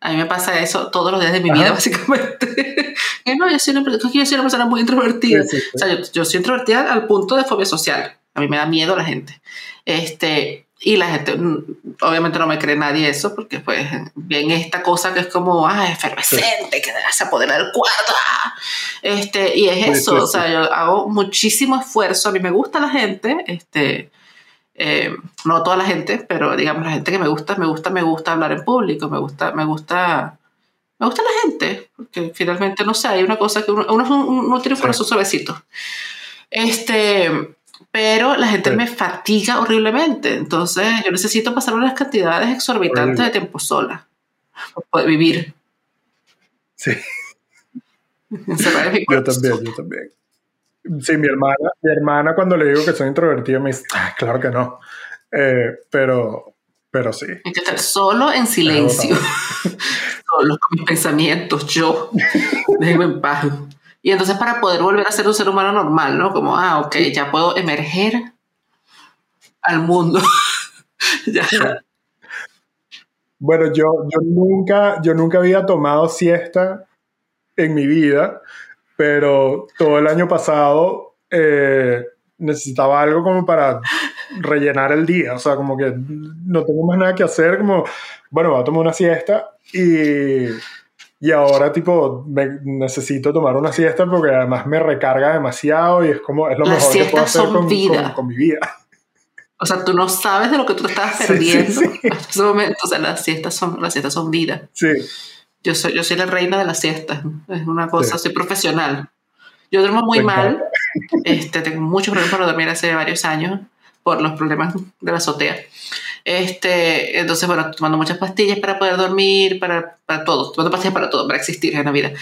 A mí me pasa eso todos los días de mi vida, básicamente. *laughs* no, yo soy, una, yo soy una persona muy introvertida. O sea, yo, yo, soy introvertida al punto de fobia social. A mí me da miedo la gente. Este, y la gente, mm, obviamente no me cree nadie eso, porque pues bien esta cosa que es como, ah, efervescente, que se apodera del cuarto. Ah. Este, y es eso, o sea, yo hago muchísimo esfuerzo, a mí me gusta la gente, este, eh, no toda la gente, pero digamos la gente que me gusta, me gusta, me gusta hablar en público, me gusta, me gusta, me gusta la gente, porque finalmente, no sé, hay una cosa que uno, uno, uno tiene un corazón suavecito. Este, pero la gente me fatiga horriblemente, entonces yo necesito pasar unas cantidades exorbitantes de tiempo sola para poder vivir. Sí. *laughs* yo también, yo también. Sí, mi hermana, mi hermana cuando le digo que soy introvertido me dice, ah, claro que no. Eh, pero, pero sí. Hay que estar solo en silencio. *laughs* solo con mis pensamientos, yo. Déjeme en paz. Y entonces para poder volver a ser un ser humano normal, ¿no? Como, ah, ok, ya puedo emerger al mundo. *laughs* ya. Bueno, yo, yo, nunca, yo nunca había tomado siesta en mi vida pero todo el año pasado eh, necesitaba algo como para rellenar el día, o sea, como que no tengo más nada que hacer, como, bueno, voy a tomar una siesta y, y ahora tipo me, necesito tomar una siesta porque además me recarga demasiado y es como, es lo mejor que puedo hacer con, con, mi vida. O sea, tú no sabes de lo que tú estás perdiendo hasta ese momento, o sea, las siestas son, las siestas son vida. Sí. Yo soy, yo soy la reina de la siesta. Es una cosa, soy profesional. Yo duermo muy mal. Este, tengo muchos problemas para dormir hace varios años por los problemas de la azotea. Este, entonces, bueno, tomando muchas pastillas para poder dormir, para, para todo, tomando pastillas para todo, para existir en la vida.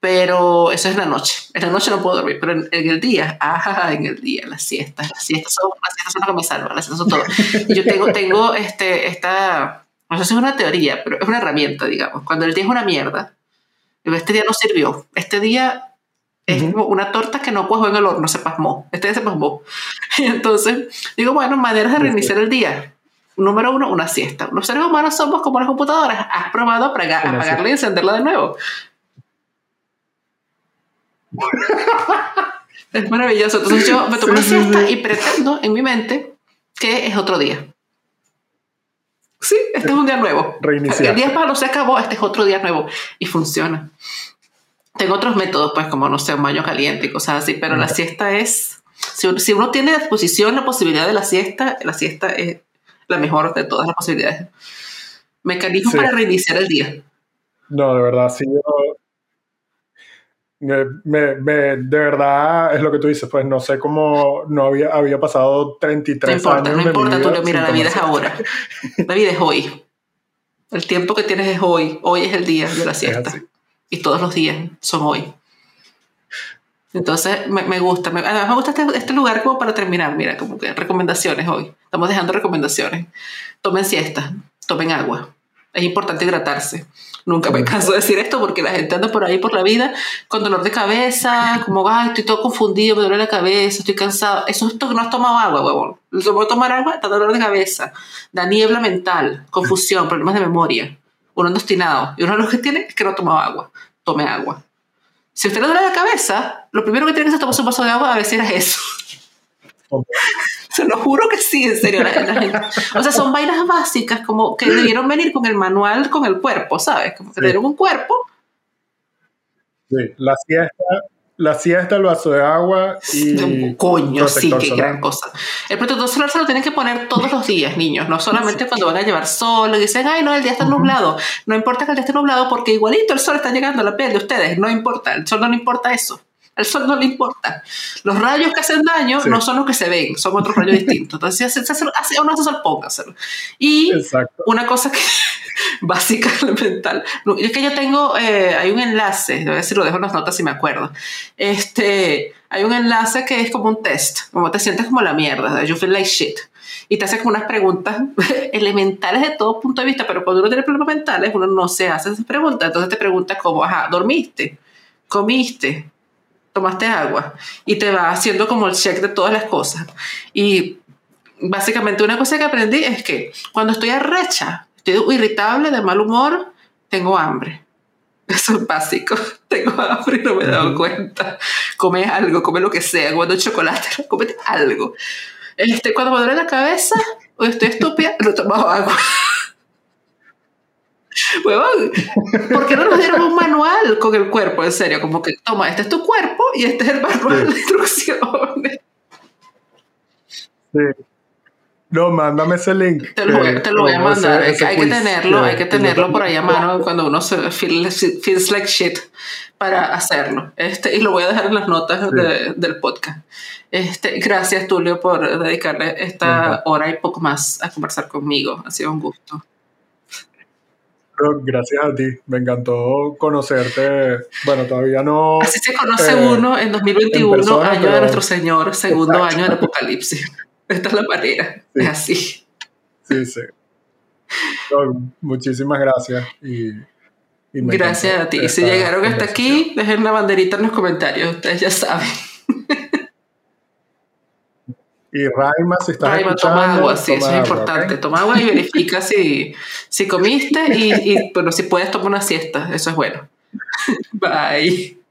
Pero eso es la noche. En la noche no puedo dormir, pero en, el día, ah, en el día, las siestas, las siestas son, las siestas son lo que me salvan, las siestas son todo. Y yo tengo, tengo este, esta, no sé si es una teoría, pero es una herramienta, digamos. Cuando el día es una mierda, este día no sirvió. Este día es como una torta que no cuajó en el horno, se pasmó. Este día se pasmó. Y *laughs* entonces, digo, bueno, maneras de reiniciar el día. Número uno, una siesta. Los seres humanos somos como las computadoras. ¿Has probado apagarla y encenderla de nuevo? *laughs* es maravilloso. Entonces yo me tomo una siesta y pretendo en mi mente que es otro día. Sí, este es un día nuevo. Reiniciar. El día malo se acabó, este es otro día nuevo. Y funciona. Tengo otros métodos, pues, como, no sé, un baño caliente y cosas así, pero la siesta es... Si, uno tiene a disposición la posibilidad de la siesta, la siesta es la mejor de todas las posibilidades. Mecanismo para reiniciar el día. No, de verdad, sí. Yo, me, me, de verdad es lo que tú dices, pues no sé cómo no había, había pasado 33 no importa, años. No importa, tú mira, la vida es ahora. La vida es hoy. El tiempo que tienes es hoy. Hoy es el día de la siesta. Y todos los días son hoy. Entonces me, me gusta. Me, además me gusta este, este, lugar como para terminar. Mira, como que recomendaciones hoy. Estamos dejando recomendaciones. Tomen siesta, tomen agua. Es importante hidratarse. Nunca me canso de decir esto porque la gente anda por ahí por la vida con dolor de cabeza, como, ay, estoy todo confundido, me duele la cabeza, estoy cansado. Eso es que no has tomado agua, huevón. El a tomar agua da dolor de cabeza, da niebla mental, confusión, problemas de memoria. Uno es destinado. Y uno de los que tiene es que no toma agua. Tome agua. Si usted le duele la cabeza, lo primero que tiene que hacer es tomar un vaso de agua a ver si era eso. *laughs* Se lo juro que sí, en serio. o sea, son vainas básicas como que *laughs* debieron venir con el manual, con el cuerpo, ¿sabes? Como que dieron un cuerpo. Sí, la siesta, la siesta, el vaso de agua y. *laughs* Coño, sí, qué gran cosa. El protector solar se lo tienen que poner todos los días, niños, no solamente cuando van a llevar sol y dicen, ay, no, el día está nublado. No importa que el día esté nublado porque igualito el sol está llegando a la piel de ustedes, no importa, el sol no le importa eso. Al sol no le importa. Los rayos que hacen daño no son los que se ven, son otros rayos distintos. Entonces, si hace, hace, uno hace sol, póngaselo. Y una cosa que *laughs* básica, *laughs* elemental. Es que yo tengo, eh, hay un enlace, a ver si lo dejo en las notas si me acuerdo. Este, hay un enlace que es como un test, como te sientes como la mierda, you feel like shit. Y te hace como unas preguntas *laughs* elementales de todo punto de vista, pero cuando uno tiene problemas mentales, uno no se hace esas preguntas. Entonces te pregunta como, ajá, ¿dormiste? ¿Comiste? ¿Tomaste agua? Y te va haciendo como el check de todas las cosas. Y básicamente una cosa que aprendí es que cuando estoy arrecha, estoy irritable, de mal humor, tengo hambre. *laughs* Eso es básico. *laughs* Tengo hambre y no me he dado cuenta. Come algo, come lo que sea, cuando chocolate, *laughs* come algo. Este, cuando me duele la cabeza o estoy estúpida, no tomo agua. *laughs* Huevón, ¿por qué no nos dieron un manual con el cuerpo? En serio, como que toma, este es tu cuerpo y este es el manual de instrucciones. Sí. No, mándame ese link. Te lo, voy, a mandar. hay que tenerlo, hay que tenerlo por ahí a mano cuando uno se feels like shit para hacerlo. Este, y lo voy a dejar en las notas del podcast. Este, gracias, Tulio, por dedicarle esta hora y poco más a conversar conmigo. Ha sido un gusto. Gracias a ti, me encantó conocerte. Bueno, todavía no. Así se conoce eh, uno en 2021, año de nuestro Señor, *laughs* segundo año del Apocalipsis. Esta es la manera, es así. Sí, sí. muchísimas gracias. Y, gracias a ti. Si llegaron hasta aquí, dejen la banderita en los comentarios, ustedes ya saben. *laughs* Y Raima, si estás Raima, toma agua, sí, eso es importante. Toma agua y verifica si, si comiste y, y, bueno, si puedes tomar una siesta, eso es bueno. *laughs* Bye.